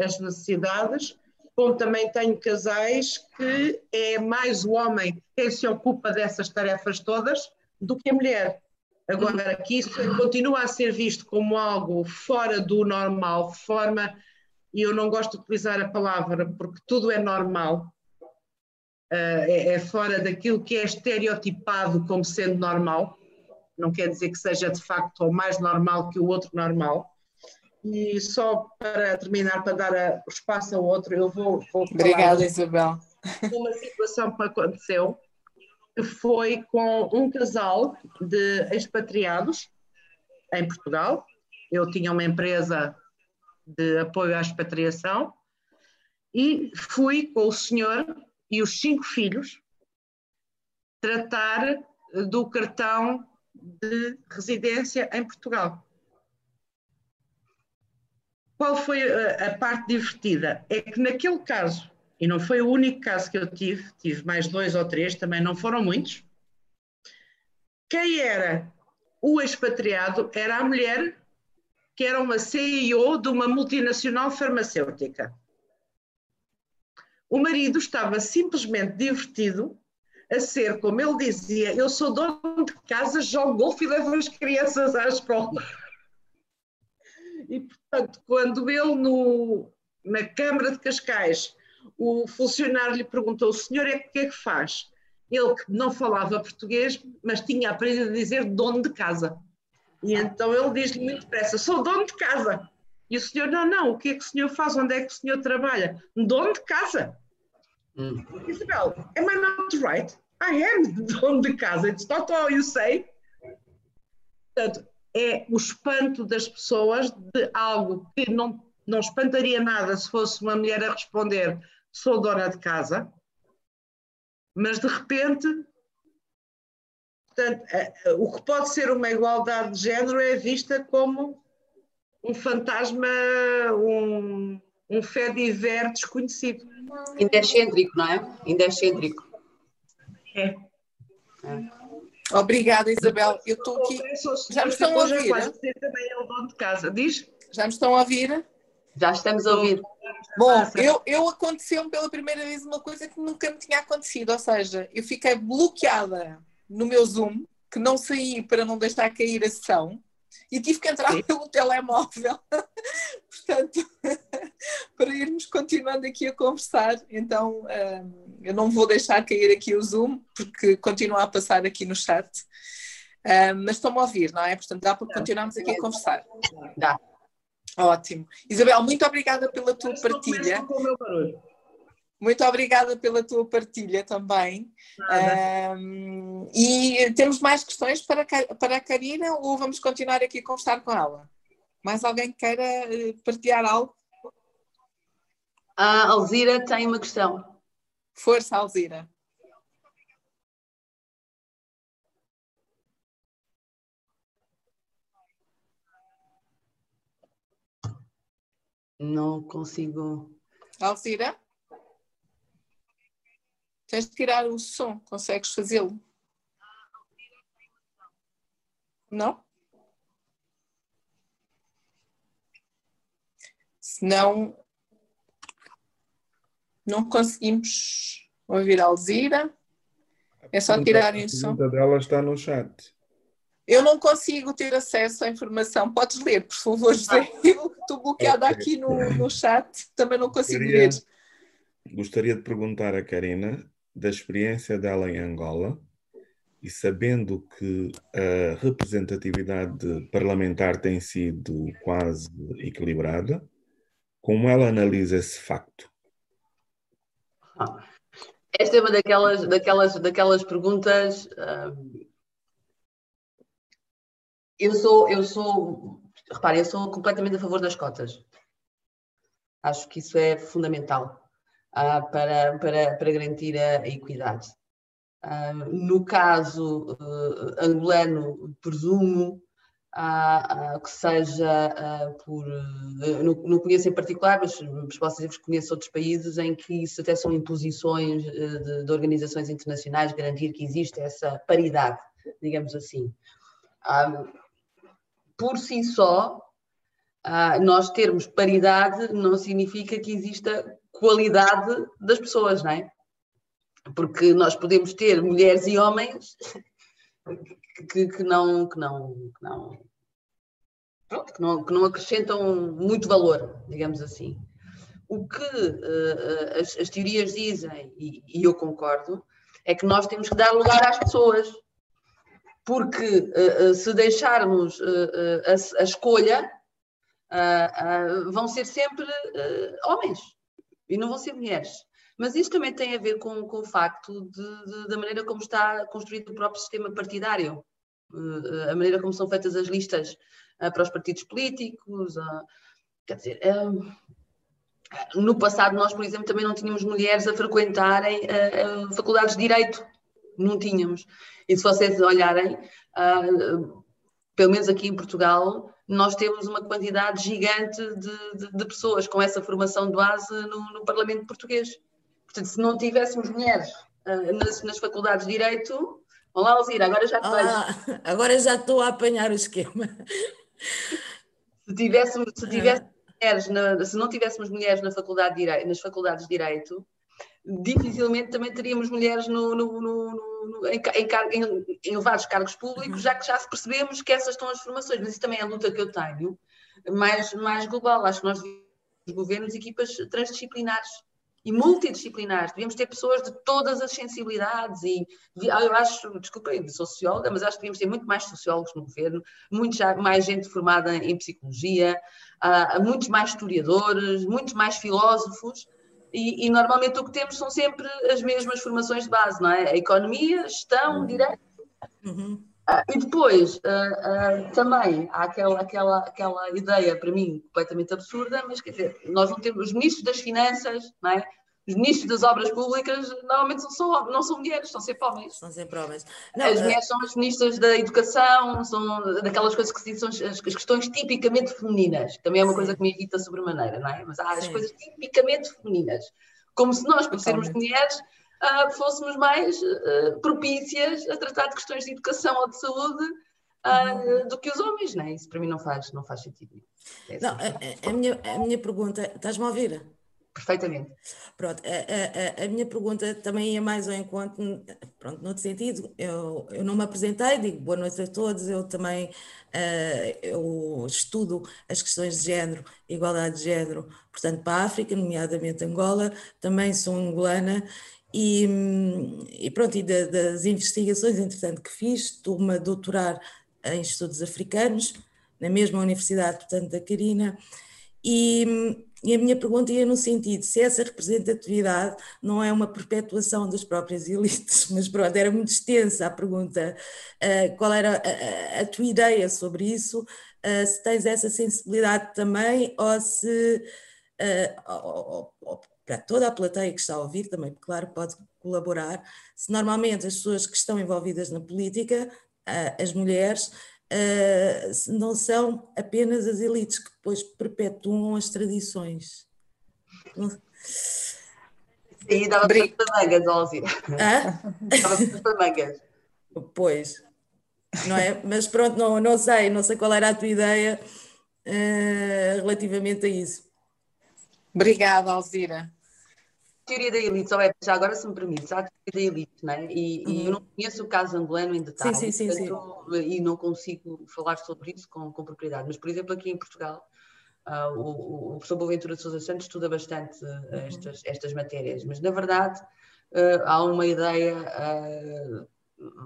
as necessidades, como também tenho casais que é mais o homem quem se ocupa dessas tarefas todas do que a mulher. Agora, que isso continua a ser visto como algo fora do normal, forma, e eu não gosto de utilizar a palavra porque tudo é normal, é, é, fora daquilo que é estereotipado como sendo normal, não quer dizer que seja de facto o mais normal que o outro normal. E só para terminar, para dar o espaço ao outro, eu vou. vou Obrigada, Isabel. Uma situação que aconteceu que foi com um casal de expatriados em Portugal. Eu tinha uma empresa de apoio à expatriação e fui com o senhor e os cinco filhos tratar do cartão de residência em Portugal. Qual foi a, a, parte divertida? É que naquele caso, e não foi o único caso que eu tive, tive mais dois ou três, também não foram muitos. Quem era o expatriado era a mulher que era uma CEO de uma multinacional farmacêutica. O marido estava simplesmente divertido a ser, como ele dizia, eu sou dono de casa, jogo golfe e levo as crianças à escola. E, portanto, quando ele no, na Câmara de Cascais, o funcionário lhe perguntou, o senhor é que é que faz? Ele que não falava português, mas tinha aprendido a dizer dono de casa. E então ele diz-lhe muito depressa, sou dono de casa. E o senhor, não, não, o que é que o senhor faz? Onde é que o senhor trabalha? Dono de casa. Hum. Isabel, am I not right? I am dono de casa. It's not all you say. Portanto, é o espanto das pessoas de algo que não, não espantaria nada se fosse uma mulher a responder sou dona de casa, mas de repente portanto, o que pode ser uma igualdade de género é vista como um fantasma, um, um fé diver desconhecido. Ainda é excêntrico, não é? Ainda é excêntrico. É. é. Obrigada, Isabel. Eu estou aqui. Já me estão a ouvir? Também é o dono de casa. Diz? Já me estão a ouvir? Já estamos a ouvir. Bom, eu, eu aconteceu-me pela primeira vez uma coisa que nunca me tinha acontecido, ou seja, eu fiquei bloqueada no meu Zoom, que não saí para não deixar cair a sessão, e tive que entrar Sim. pelo telemóvel, portanto, para irmos continuando aqui a conversar. Então, um, eu não vou deixar cair aqui o Zoom, porque continua a passar aqui no chat. Um, mas estão-me a ouvir, não é? Portanto, dá para continuarmos aqui a conversar. Dá. Ótimo. Isabel, muito obrigada pela tua partilha. Muito obrigada pela tua partilha também. Um, e temos mais questões para, para a Karina ou vamos continuar aqui a conversar com ela? Mais alguém queira eh, partilhar algo? A Alzira tem uma questão. Força, Alzira. Não consigo. Alzira? Tens de tirar o som, consegues fazê-lo? Não? Senão, não conseguimos ouvir a Alzira. É só tirarem o som. A dela está no chat. Eu não consigo ter acesso à informação. Podes ler, por favor, José. Ah. Eu estou bloqueada okay. aqui no, no chat, também não consigo gostaria, ler. Gostaria de perguntar a Karina da experiência dela em Angola e sabendo que a representatividade parlamentar tem sido quase equilibrada, como ela analisa esse facto? Esta é uma daquelas, daquelas, daquelas perguntas. eu sou, eu sou, repare, eu sou completamente a favor das cotas. Acho que isso é fundamental uh, para, para, para garantir a, equidade. Uh, no caso uh, angolano, presumo uh, que seja por. Não, não, conheço em particular, mas, mas posso dizer que conheço outros países em que isso até são imposições de, de organizações internacionais, garantir que existe essa paridade, digamos assim. por si só, nós termos paridade não significa que exista qualidade das pessoas, não é? Porque nós podemos ter mulheres e homens que, que, não, que, não, que, não, pronto, que, não, que não acrescentam muito valor, digamos assim. O que uh, as, as, teorias dizem, e, e, eu concordo, é que nós temos que dar lugar às pessoas. Porque uh, uh, se deixarmos a, a, escolha, vão ser sempre homens e não vão ser mulheres. Mas isso também tem a ver com, com o facto de, de, da maneira como está construído o próprio sistema partidário, uh, a maneira como são feitas as listas uh, para os partidos políticos. Uh, quer dizer, no passado nós, por exemplo, também não tínhamos mulheres a frequentarem faculdades de Direito. Não tínhamos. E se vocês olharem, pelo menos aqui em Portugal, nós temos uma quantidade gigante de, de, de pessoas com essa formação de base no, no, Parlamento português. Portanto, se não tivéssemos mulheres uh, nas, nas, faculdades de Direito, olá, Alzira, agora já te ah, Agora já estou a apanhar o esquema. Se tivéssemos, se tivéssemos mulheres, na, se não tivéssemos mulheres na faculdade de Direito, nas faculdades de Direito, dificilmente também teríamos mulheres no, no, no, em, em, em, elevados cargos públicos, já que já percebemos que essas estão as formações, mas isso também é a luta que eu tenho, mais, mais global. Acho que nós governos equipas transdisciplinares e multidisciplinares. Devíamos ter pessoas de todas as sensibilidades e eu acho, desculpem, socióloga, mas acho que devíamos ter muito mais sociólogos no governo, muito mais gente formada em psicologia, uh, muitos mais historiadores, muitos mais filósofos, e, e, normalmente o que temos são sempre as mesmas formações de base, não é? A economia, gestão, uhum. direito. Uhum. Ah, e depois, uh, uh, também há aquela, aquela, aquela ideia, para mim, completamente absurda, mas quer dizer, nós não temos os ministros das finanças, não é? Os ministros das obras públicas normalmente não são, não são mulheres, são sempre homens. São sempre homens. Não, as mulheres são as ministras da educação, são daquelas coisas que se dizem, são as, questões tipicamente femininas, também é uma sim. coisa que me irrita sobremaneira, não é? Mas há sim. as coisas tipicamente femininas. Como se nós, por sermos mulheres, uh, fôssemos mais uh, propícias a tratar de questões de educação ou de saúde uh, uhum. do que os homens, não é? Isso para mim não faz, não faz sentido. É não, a, a, minha, a minha pergunta, estás-me a ouvir? Perfeitamente. Pronto, a, a, a, minha pergunta também ia mais ao encontro, pronto, noutro sentido, eu, eu não me apresentei, digo boa noite a todos, eu também uh, eu estudo as questões de género, igualdade de género, portanto, para a África, nomeadamente Angola, também sou angolana, e, e pronto, e das investigações, entretanto, que fiz, estou-me a doutorar em estudos africanos, na mesma universidade, portanto, da Carina, e e a minha pergunta ia no sentido se essa representatividade não é uma perpetuação das próprias elites, mas pronto, era muito extensa a pergunta. Uh, qual era a, a, a, tua ideia sobre isso? Uh, se tens essa sensibilidade também, ou se uh, ou, ou, para toda a plateia que está a ouvir também, claro, pode colaborar, se normalmente as pessoas que estão envolvidas na política, as mulheres, uh, não são apenas as elites que depois perpetuam as tradições. Sim, dava para mangas, Alzira. Dava para mangas. Pois, não é? Mas pronto, não, não sei, não sei qual era a tua ideia uh, relativamente a isso. Obrigada, Alzira teoria da elite, só é, já agora se me permite, há a teoria da elite, não é? E, uhum. e, eu não conheço o caso angolano em detalhe, sim, sim, sim, portanto, e não consigo falar sobre isso com, com propriedade, mas por exemplo aqui em Portugal, uh, o, o professor Boaventura de Sousa Santos estuda bastante uh, estas, estas matérias, mas na verdade uh, há uma ideia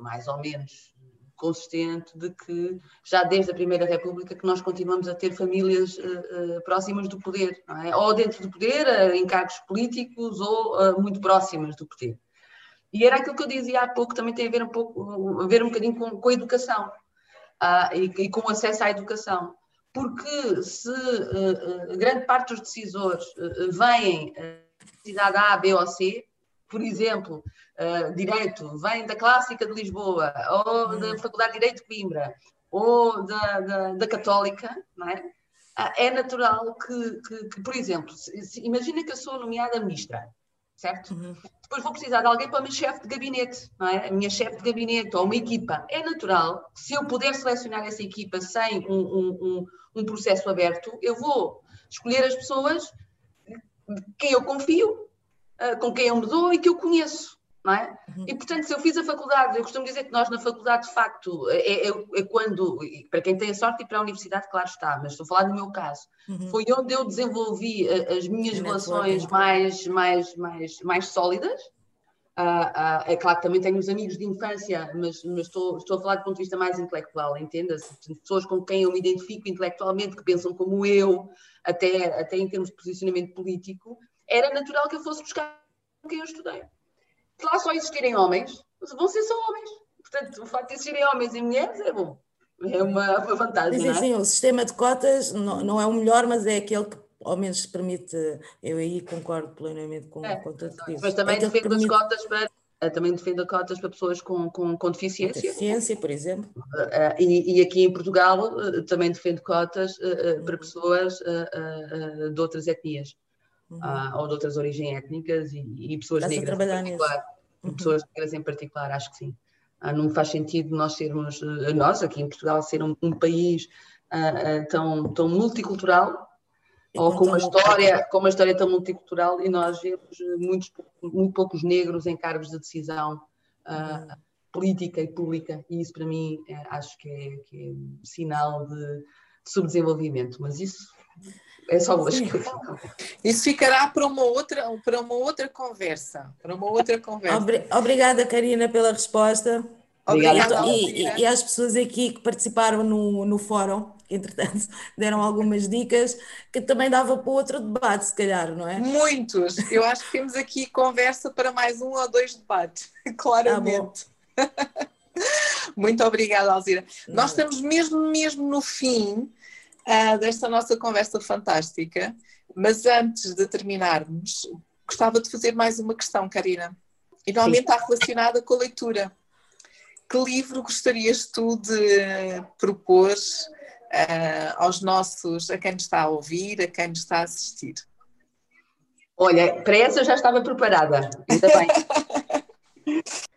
mais ou menos consistente de que já desde a Primeira República que nós continuamos a ter famílias uh, uh, próximas do poder, é? ou dentro do poder, uh, em cargos políticos, ou muito próximas do poder. E era aquilo que eu dizia há pouco, também tem a ver um pouco, a ver um bocadinho com, com a educação uh, e, e, com o acesso à educação. Porque se uh, grande parte dos decisores uh, vêm da cidade A, B ou C, por exemplo, Direito vem da Clássica de Lisboa, ou da Faculdade de Direito de Coimbra, ou da, da, da Católica, não é? é natural que, que, que por exemplo, imagina que eu sou nomeada ministra, certo? Uhum. Depois vou precisar de alguém para o meu chefe de gabinete, não é? A minha chefe de gabinete ou uma equipa. É natural, se eu puder selecionar essa equipa sem um, um, um, um processo aberto, eu vou escolher as pessoas quem eu confio, ah, com quem eu me dou e que eu conheço não é? Uhum. E portanto, se eu fiz a faculdade, eu costumo dizer que nós na faculdade, de facto, é, é, é, quando, para quem tem a sorte e para a universidade, claro está, mas estou a falar do meu caso, uhum. foi onde eu desenvolvi eh, as minhas relações mais, mais, mais, mais sólidas. Uh, uh, é claro que também tenho os amigos de infância, mas, mas estou, estou a falar do ponto de vista mais intelectual, entenda-se? Pessoas com quem eu me identifico intelectualmente, que pensam como eu, até, até em termos de posicionamento político, era natural que eu fosse buscar quem eu estudei lá só existirem homens, vão ser só homens. Portanto, o facto de existirem homens e mulheres é bom. É uma, vantagem. Sim, é? sim, o sistema de cotas não, não é o melhor, mas é aquele que ao menos permite. Eu aí concordo plenamente com, é, com tudo. Mas também é defendo permite... as cotas para. Também defendo cotas para pessoas com, com, com deficiência. Deficiência, por exemplo. Uh, e, e, aqui em Portugal uh, também defendo cotas uh, para uhum. pessoas de outras etnias uhum. uh, ou de outras origens étnicas e, e pessoas Estás negras em particular. Uhum. Pessoas negras em particular, acho que sim. Uh, não faz sentido nós sermos, uh, nós aqui em Portugal, ser um, um país tão, tão multicultural ou com uma história com uma história tão multicultural e nós vemos muitos muito poucos negros em cargos de decisão uh, uhum. política e pública e isso para mim é, acho que é, que é sinal de, de, subdesenvolvimento mas isso é só hoje que eu Isso ficará para uma outra, para uma outra conversa. Para uma outra conversa. Obrigada, Karina, pela resposta. Obrigada. E, e, e às pessoas aqui que participaram no, no fórum, que entretanto deram algumas dicas, que também dava para outro debate, se calhar, não é? Muitos. Eu acho que temos aqui conversa para mais um ou dois debates, claramente. Ah, Muito obrigada, Alzira. Nós estamos mesmo, mesmo no fim uh, desta nossa conversa fantástica. Mas antes de terminarmos, gostava de fazer mais uma questão, Karina. E normalmente está relacionada com a leitura. Que livro gostarias tu de propor uh, aos nossos, a quem nos está a ouvir, a quem nos está a assistir? Olha, para essa eu já estava preparada, ainda bem.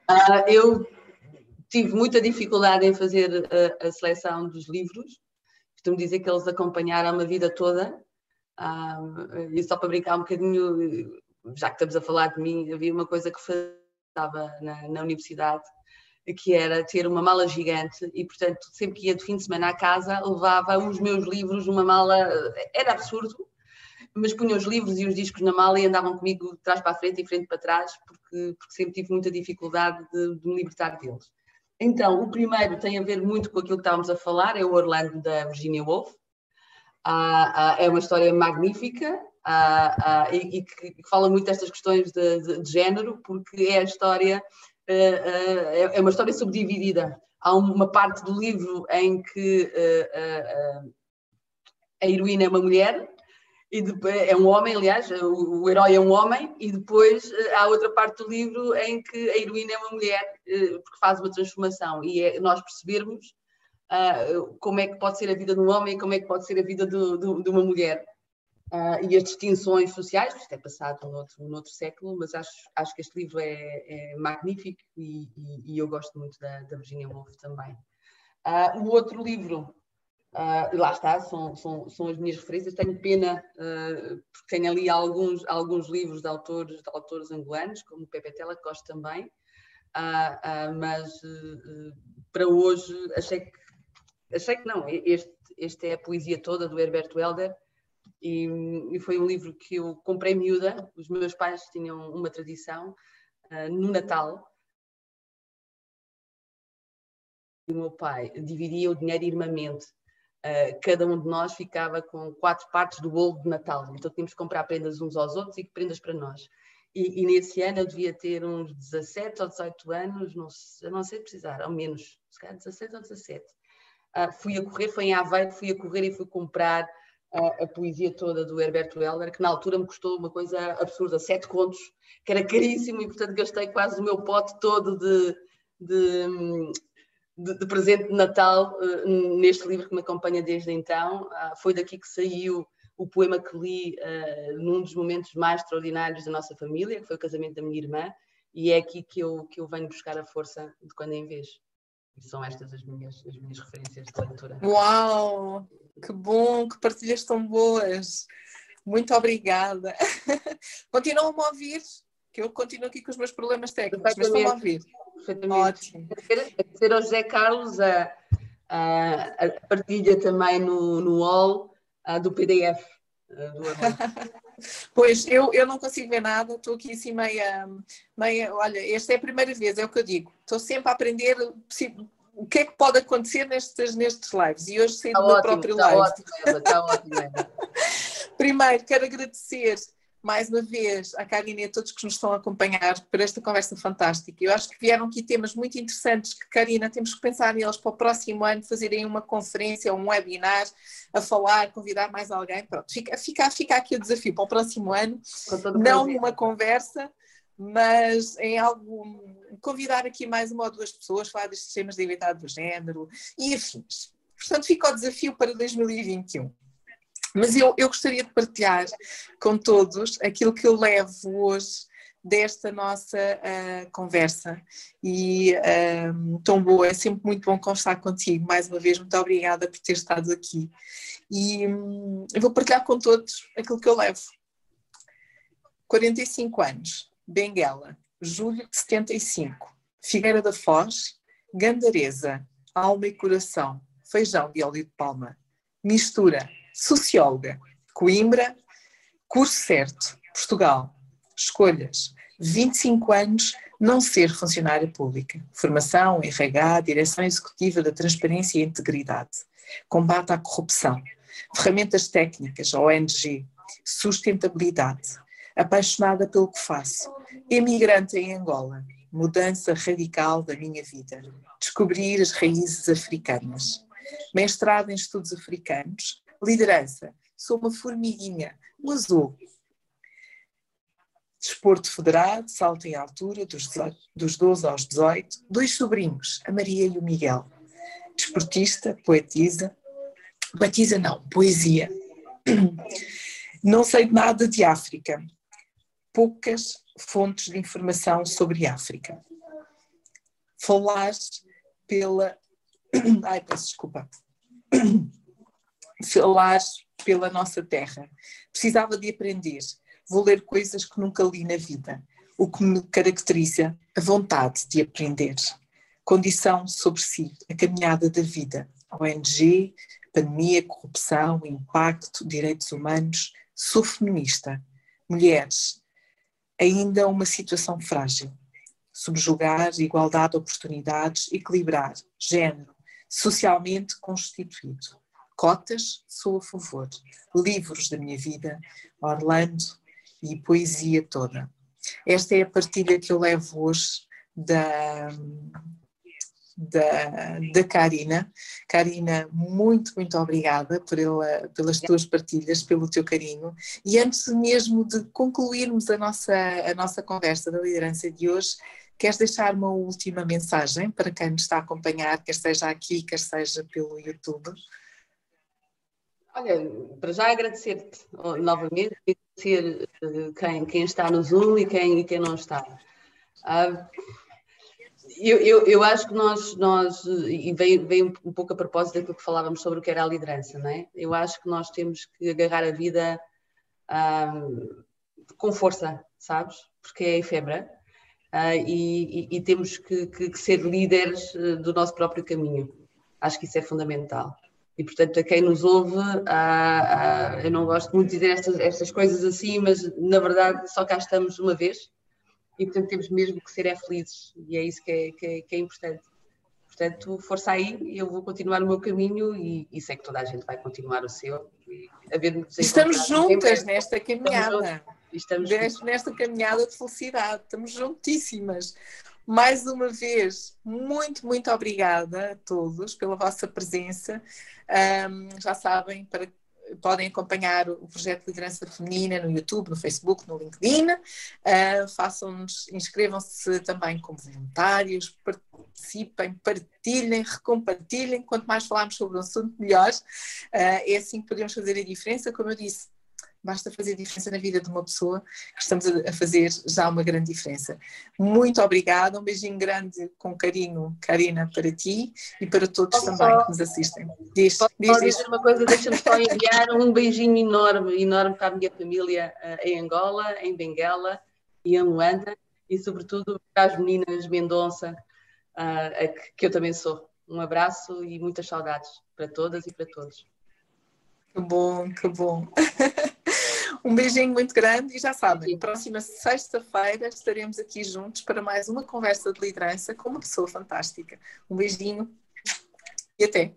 uh, eu tive muita dificuldade em fazer a, a seleção dos livros costumo dizer que eles acompanharam a vida toda. e só para brincar um bocadinho, já que estamos a falar de mim, havia uma coisa que estava na, na universidade, que era ter uma mala gigante e, portanto, sempre que ia de fim de semana à casa, levava os meus livros numa mala, era absurdo, mas punha os livros e os discos na mala e andavam comigo de trás para a frente e frente para trás, porque, porque sempre tive muita dificuldade de, de me libertar deles. Então, o primeiro tem a ver muito com aquilo que estávamos a falar, é o Orlando da Virginia Woolf. Ah, ah, é uma história magnífica ah, e, e, que fala muito destas questões de, de, de género, porque é a história, é, é uma história subdividida. Há uma parte do livro em que a heroína é uma mulher, e é um homem, aliás, o, o, herói é um homem, e depois eh, há outra parte do livro em que a heroína é uma mulher, eh, porque faz uma transformação, e é nós percebermos uh, como é que pode ser a vida de um homem e como é que pode ser a vida do, de uma mulher. Uh, e as distinções sociais, isto é passado num outro, outro século, mas acho, acho que este livro é, é magnífico e, e, e, eu gosto muito da, da Virginia Woolf também. Uh, o outro livro Uh, e lá está, são, são, são as minhas referências. Tenho pena, uh, porque tenho ali alguns, alguns livros de autores, de autores angolanos, como Pepe Tela, que gosto também, uh, mas para hoje achei que, achei que não, este, este é a poesia toda do Herberto Helder, e, e, foi um livro que eu comprei miúda. Os meus pais tinham uma tradição no Natal. O meu pai dividia o dinheiro irmamente Uh, cada um de nós ficava com quatro partes do bolo de Natal. Então tínhamos que comprar prendas uns aos outros e prendas para nós. e, e, nesse ano eu devia ter uns 17 ou 18 anos, não, não sei precisar, ao menos, se calhar 16 ou 17. Uh, fui a correr, foi em Aveiro, fui a correr e fui comprar uh, a poesia toda do Herberto Helder, que na altura me custou uma coisa absurda, sete contos, que era caríssimo e portanto gastei quase o meu pote todo de, de, de, de presente de Natal uh, neste livro que me acompanha desde então. foi daqui que saiu o poema que li uh, num dos momentos mais extraordinários da nossa família, que foi o casamento da minha irmã, e é aqui que eu, que eu venho buscar a força de quando em vez. E são estas as minhas, as minhas referências de leitura. Uau! Que bom, que partilhas tão boas! Muito obrigada. Continuam-me a ouvir, que eu continuo aqui com os meus problemas técnicos, mas estão a ouvir. Ótimo. Agradecer ao José Carlos a, a, a partilha também no, no UOL uh, do PDF. Uh, pois, eu, eu não consigo ver nada, estou aqui assim meia, meia. Olha, esta é a primeira vez, é o que eu digo. Estou sempre a aprender o que é que pode acontecer nestes, nestes lives e hoje sei do meu próprio está live. Ótimo, está ótimo. Primeiro, quero agradecer mais uma vez à Karina e a todos que nos estão a acompanhar por esta conversa fantástica. Eu acho que vieram aqui temas muito interessantes que, Karina, temos que pensar neles para o próximo ano, fazerem uma conferência, um webinar, a falar, convidar mais alguém. Pronto, fica, fica, fica aqui o desafio para o próximo ano, não uma conversa, mas em algo, convidar aqui mais uma ou duas pessoas, falar destes temas de igualdade do género e afins. Portanto, fica o desafio para 2021. Mas eu, eu gostaria de partilhar com todos aquilo que eu levo hoje desta nossa uh, conversa. E uh, tão boa, é sempre muito bom conversar contigo, mais uma vez, muito obrigada por ter estado aqui. E um, eu vou partilhar com todos aquilo que eu levo. 45 anos, Benguela, julho de 75 Figueira da Foz, Gandareza, alma e coração, feijão e óleo de palma, mistura socióloga, Coimbra, curso certo, Portugal, escolhas, 25 anos, não ser funcionária pública, formação, RH, direção executiva da transparência e integridade, combate à corrupção, ferramentas técnicas, ONG, sustentabilidade, apaixonada pelo que faço, emigrante em Angola, mudança radical da minha vida, descobrir as raízes africanas, mestrado em estudos africanos, Liderança. Sou uma formiguinha, um azul. Desporto federado, salto em altura, dos, 18, dos 12 aos 18. Dois sobrinhos, a Maria e o Miguel. Desportista, poetisa. Poetisa não, poesia. Não sei nada de África. Poucas fontes de informação sobre África. Falar pela. Ai, peço desculpa falar pela nossa terra. Precisava de aprender. Vou ler coisas que nunca li na vida. O que me caracteriza, a vontade de aprender. Condição sobre si, a caminhada da vida. ONG, pandemia, corrupção, impacto, direitos humanos. Sou feminista. Mulheres, ainda uma situação frágil. Subjugar, igualdade de oportunidades, equilibrar, género, socialmente constituído Cotas, sou a favor. Livros da minha vida, Orlando e poesia toda. Esta é a partilha que eu levo hoje da, da, da Karina. Karina, muito, muito obrigada por ela, pelas tuas partilhas, pelo teu carinho. E antes mesmo de concluirmos a nossa, a nossa conversa da liderança de hoje, queres deixar uma última mensagem para quem nos está a acompanhar, quer seja aqui, quer seja pelo YouTube? Olha, para já agradecer-te novamente, agradecer uh, quem, quem está no Zoom e quem, e quem não está. Uh, eu, eu, eu, acho que nós, nós e veio, veio um pouco a propósito daquilo que falávamos sobre o que era a liderança, não é? Eu acho que nós temos que agarrar a vida uh, com força, sabes? Porque é efêmera uh, e, e, e, temos que, que, que ser líderes do nosso próprio caminho. Acho que isso é fundamental. E, portanto, a quem nos ouve, há, eu não gosto muito de dizer estas, estas coisas assim, mas na verdade só cá estamos uma vez e, portanto, temos mesmo que ser é felizes e é isso que é, que é, que é importante. Portanto, força aí, eu vou continuar o meu caminho e, e, sei que toda a gente vai continuar o seu. Estamos juntas nesta caminhada. Estamos nesta caminhada de felicidade, estamos juntíssimas. Mais uma vez, muito, muito obrigada a todos pela vossa presença. Um, já sabem, para, podem acompanhar o projeto de liderança feminina no YouTube, no Facebook, no LinkedIn. Uh, Façam-nos, inscrevam-se também como voluntários, participem, partilhem, recompartilhem. Quanto mais falarmos sobre o assunto, melhor. Uh, é assim que podemos fazer a diferença. Como eu disse, basta fazer diferença na vida de uma pessoa que estamos a fazer já uma grande diferença. Muito obrigada, um beijinho grande com carinho, Karina, para ti e para todos Posso também só, que nos assistem. Diz, Posso diz, diz. dizer uma coisa, deixa-me só enviar um beijinho enorme, enorme para a minha família uh, em Angola, em Benguela e em Luanda e sobretudo para as meninas Mendonça, que, que eu também sou. Um abraço e muitas saudades para todas e para todos. Que bom, que bom. Um beijinho muito grande e já sabem, próxima sexta-feira estaremos aqui juntos para mais uma conversa de liderança com uma pessoa fantástica. Um beijinho e até.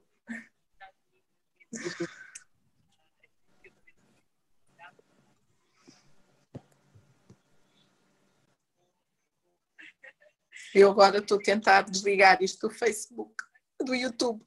Eu agora estou a tentar desligar isto do Facebook, do YouTube.